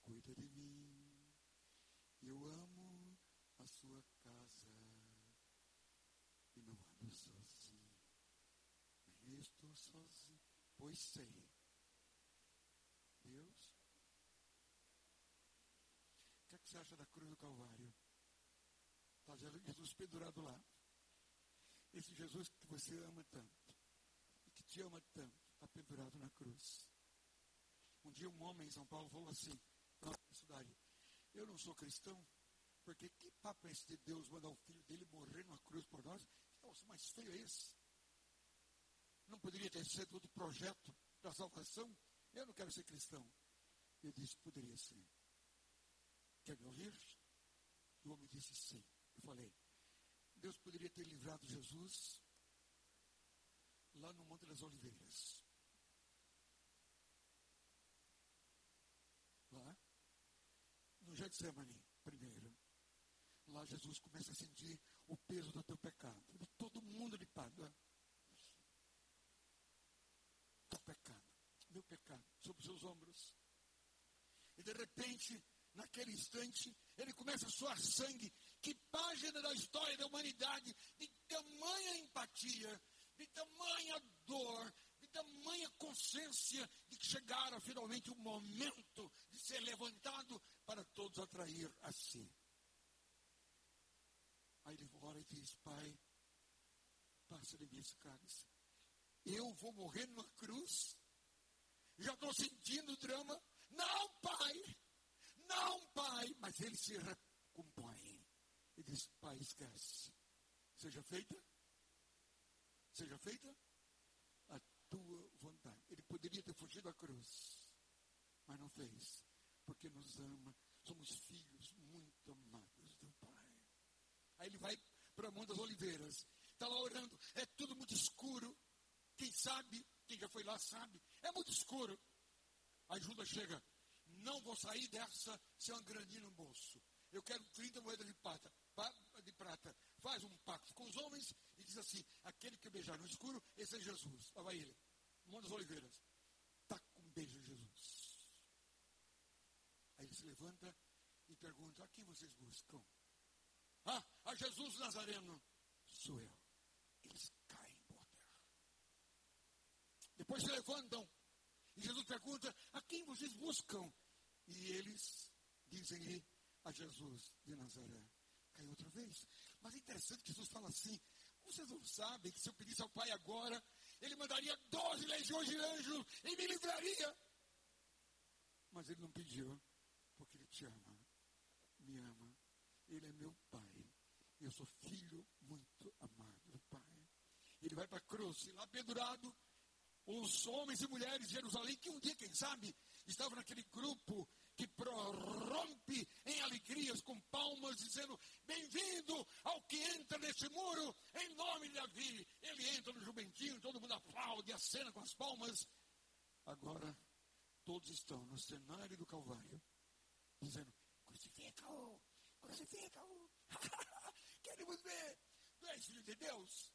cuida de mim. Eu amo a sua casa e não ando sozinho. Nem estou sozinho, pois sei. Deus o que, é que você acha da cruz do Calvário? Está Jesus pendurado lá. Esse Jesus que você ama tanto, e que te ama tanto, está pendurado na cruz. Um dia um homem em São Paulo falou assim, na cidade, eu não sou cristão, porque que papo é esse de Deus mandar o filho dele morrer numa cruz por nós? Negócio mais feio é esse? Não poderia ter sido outro projeto da salvação? Eu não quero ser cristão. Eu disse, poderia ser. Quer me ouvir? O homem disse sim. Eu falei, Deus poderia ter livrado Jesus lá no Monte das Oliveiras. Lá, no Getsemane, primeiro. Lá Jesus começa a sentir o peso do teu pecado, todo mundo de Pádua. Teu pecado, meu pecado, sobre os seus ombros. E de repente, naquele instante, ele começa a suar sangue. Que página da história da humanidade, de tamanha empatia, de tamanha dor, de tamanha consciência de que chegara finalmente o momento de ser levantado para todos atrair a si. Aí ele ora e diz: Pai, passa de mim esse cálice. Eu vou morrer numa cruz? Já estou sentindo o drama? Não, Pai! Não, pai. Mas ele se recompõe. E diz: Pai, esquece. Seja feita. Seja feita a tua vontade. Ele poderia ter fugido da cruz. Mas não fez. Porque nos ama. Somos filhos muito amados do Pai. Aí ele vai para mão das oliveiras. Está lá orando. É tudo muito escuro. Quem sabe, quem já foi lá sabe. É muito escuro. Aí Judas chega, não vou sair dessa sem uma graninha no bolso. Eu quero 30 moedas de prata, de prata. Faz um pacto com os homens e diz assim: aquele que beijar no escuro, esse é Jesus. Lá vai ele. Monte das Oliveiras. Tá com um beijo em Jesus. Aí ele se levanta e pergunta: a quem vocês buscam? Ah, a Jesus Nazareno. Sou eu. Eles caem por terra. Depois se levantam. E Jesus pergunta: a quem vocês buscam? E eles dizem-lhe a Jesus de Nazaré. Cai outra vez. Mas é interessante que Jesus fala assim: vocês não sabem que se eu pedisse ao Pai agora, Ele mandaria doze legiões de anjos e me livraria. Mas Ele não pediu, porque Ele te ama, me ama. Ele é meu Pai. Eu sou filho muito amado do Pai. Ele vai para a cruz, e lá pendurado, os homens e mulheres de Jerusalém, que um dia, quem sabe, estavam naquele grupo que prorrompe em alegrias com palmas, dizendo: Bem-vindo ao que entra nesse muro, em nome de Davi. Ele entra no jumentinho, todo mundo aplaude, acena com as palmas. Agora, todos estão no cenário do Calvário, dizendo: Crucifica-o, crucifica-o. Queremos ver. Tu és filho de Deus?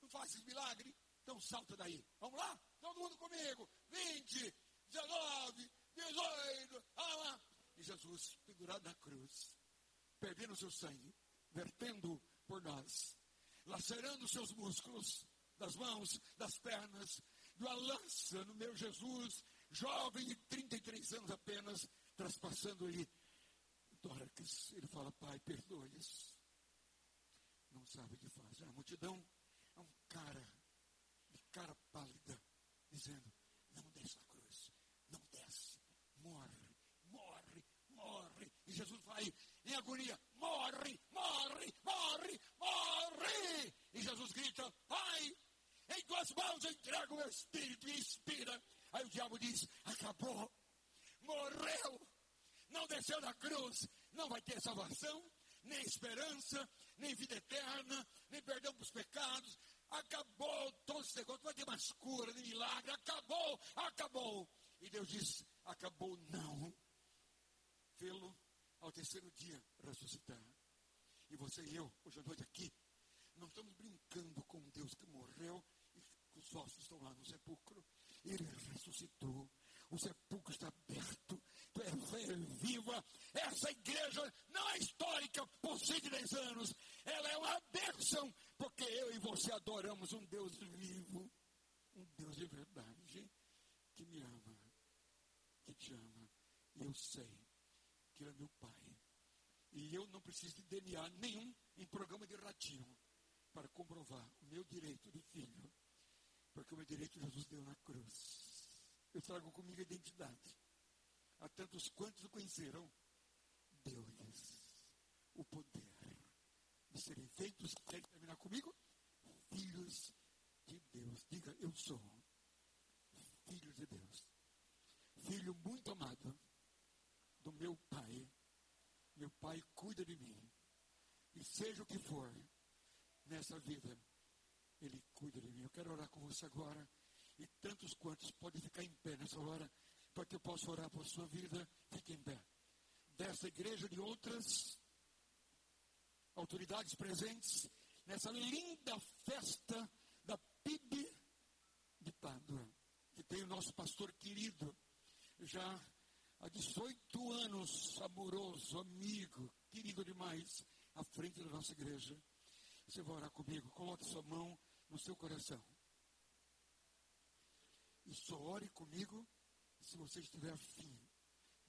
Não fazes milagre? Então salta daí. Vamos lá? Todo mundo comigo. 20, 19, 18. Ah. E Jesus, pendurado na cruz, perdendo seu sangue, vertendo por nós, lacerando seus músculos das mãos, das pernas, de uma lança no meu Jesus, jovem de 33 anos apenas, traspassando-lhe tórax. Ele fala, Pai, perdoe-os. Não sabe o que faz. A multidão é um cara cara pálida, dizendo, não desce na cruz, não desce, morre, morre, morre. E Jesus vai em agonia, morre, morre, morre, morre. E Jesus grita, Pai, em tuas mãos entrego o meu espírito e inspira. Aí o diabo diz, acabou, morreu, não desceu da cruz, não vai ter salvação, nem esperança, nem vida eterna, nem perdão para os pecados. Acabou todo esse negócio, não vai ter mais cura, nem milagre. Acabou, acabou. E Deus diz: acabou não. Vê-lo ao terceiro dia ressuscitar. E você e eu, hoje à noite aqui, não estamos brincando com Deus que morreu e os ossos estão lá no sepulcro. Ele ressuscitou. O sepulcro está aberto é viva. Essa igreja não é histórica por 110 anos. Ela é uma bênção, porque eu e você adoramos um Deus vivo, um Deus de verdade, que me ama, que te ama. E eu sei que Ele é meu Pai. E eu não preciso de DNA nenhum em programa de ratinho para comprovar o meu direito de filho. Porque o meu direito Jesus deu na cruz. Eu trago comigo a identidade a tantos quantos o conheceram, deu-lhes o poder serem feitos, querem terminar comigo? Filhos de Deus. Diga, eu sou filho de Deus. Filho muito amado do meu Pai. Meu Pai cuida de mim. E seja o que for nessa vida, Ele cuida de mim. Eu quero orar com você agora. E tantos quantos podem ficar em pé nessa hora para que eu possa orar por sua vida. Fique em pé. Dessa igreja de outras autoridades presentes nessa linda festa da PIB de Pádua, que tem o nosso pastor querido, já há 18 anos, amoroso, amigo, querido demais, à frente da nossa igreja. Você vai orar comigo, coloque sua mão no seu coração. E só ore comigo se você estiver afim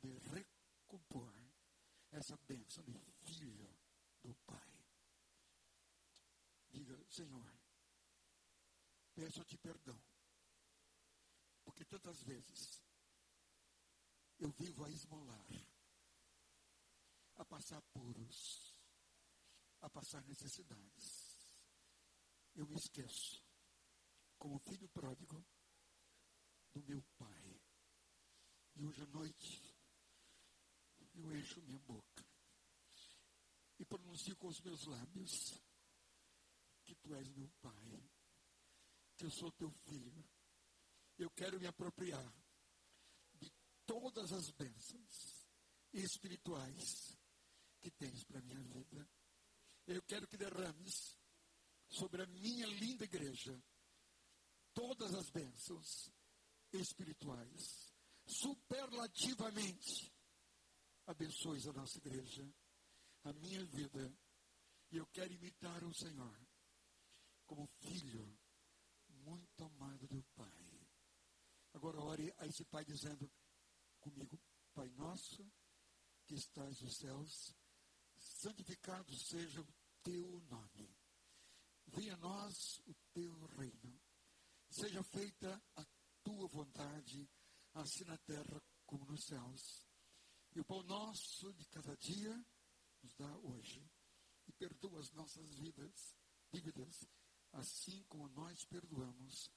de recompor essa bênção de filho do Pai, diga, Senhor, peço-te perdão, porque tantas vezes eu vivo a esmolar, a passar apuros, a passar necessidades. Eu me esqueço, como filho pródigo, do meu pai. E hoje à noite eu encho minha boca e pronuncio com os meus lábios que tu és meu pai, que eu sou teu filho. Eu quero me apropriar de todas as bênçãos espirituais que tens para minha vida. Eu quero que derrames sobre a minha linda igreja todas as bênçãos espirituais. Superlativamente abençoes a nossa igreja, a minha vida. E eu quero imitar o Senhor como filho muito amado do Pai. Agora ore a esse Pai dizendo comigo, Pai nosso que estás nos céus, santificado seja o teu nome. Venha a nós o teu reino. Seja feita a tua vontade, assim na terra como nos céus. E o pão nosso de cada dia nos dá hoje. E perdoa as nossas vidas, dívidas, assim como nós perdoamos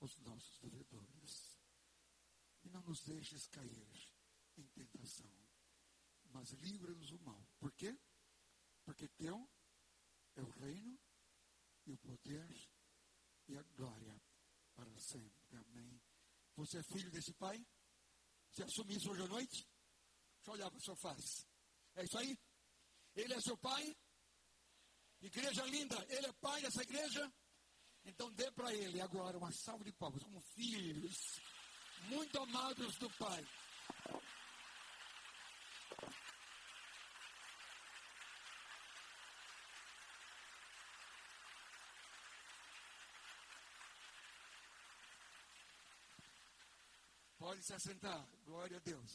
os nossos devedores. E não nos deixes cair em tentação, mas livra-nos do mal. Por quê? Porque teu é o reino e o poder e a glória para sempre. Amém. Você é filho desse pai? Você assume isso hoje à noite? Deixa eu olhar para o seu face. É isso aí? Ele é seu pai? Igreja linda, ele é pai dessa igreja? Então dê para ele agora uma salva de palmas, como filhos, muito amados do Pai. Pode se assentar, glória a Deus.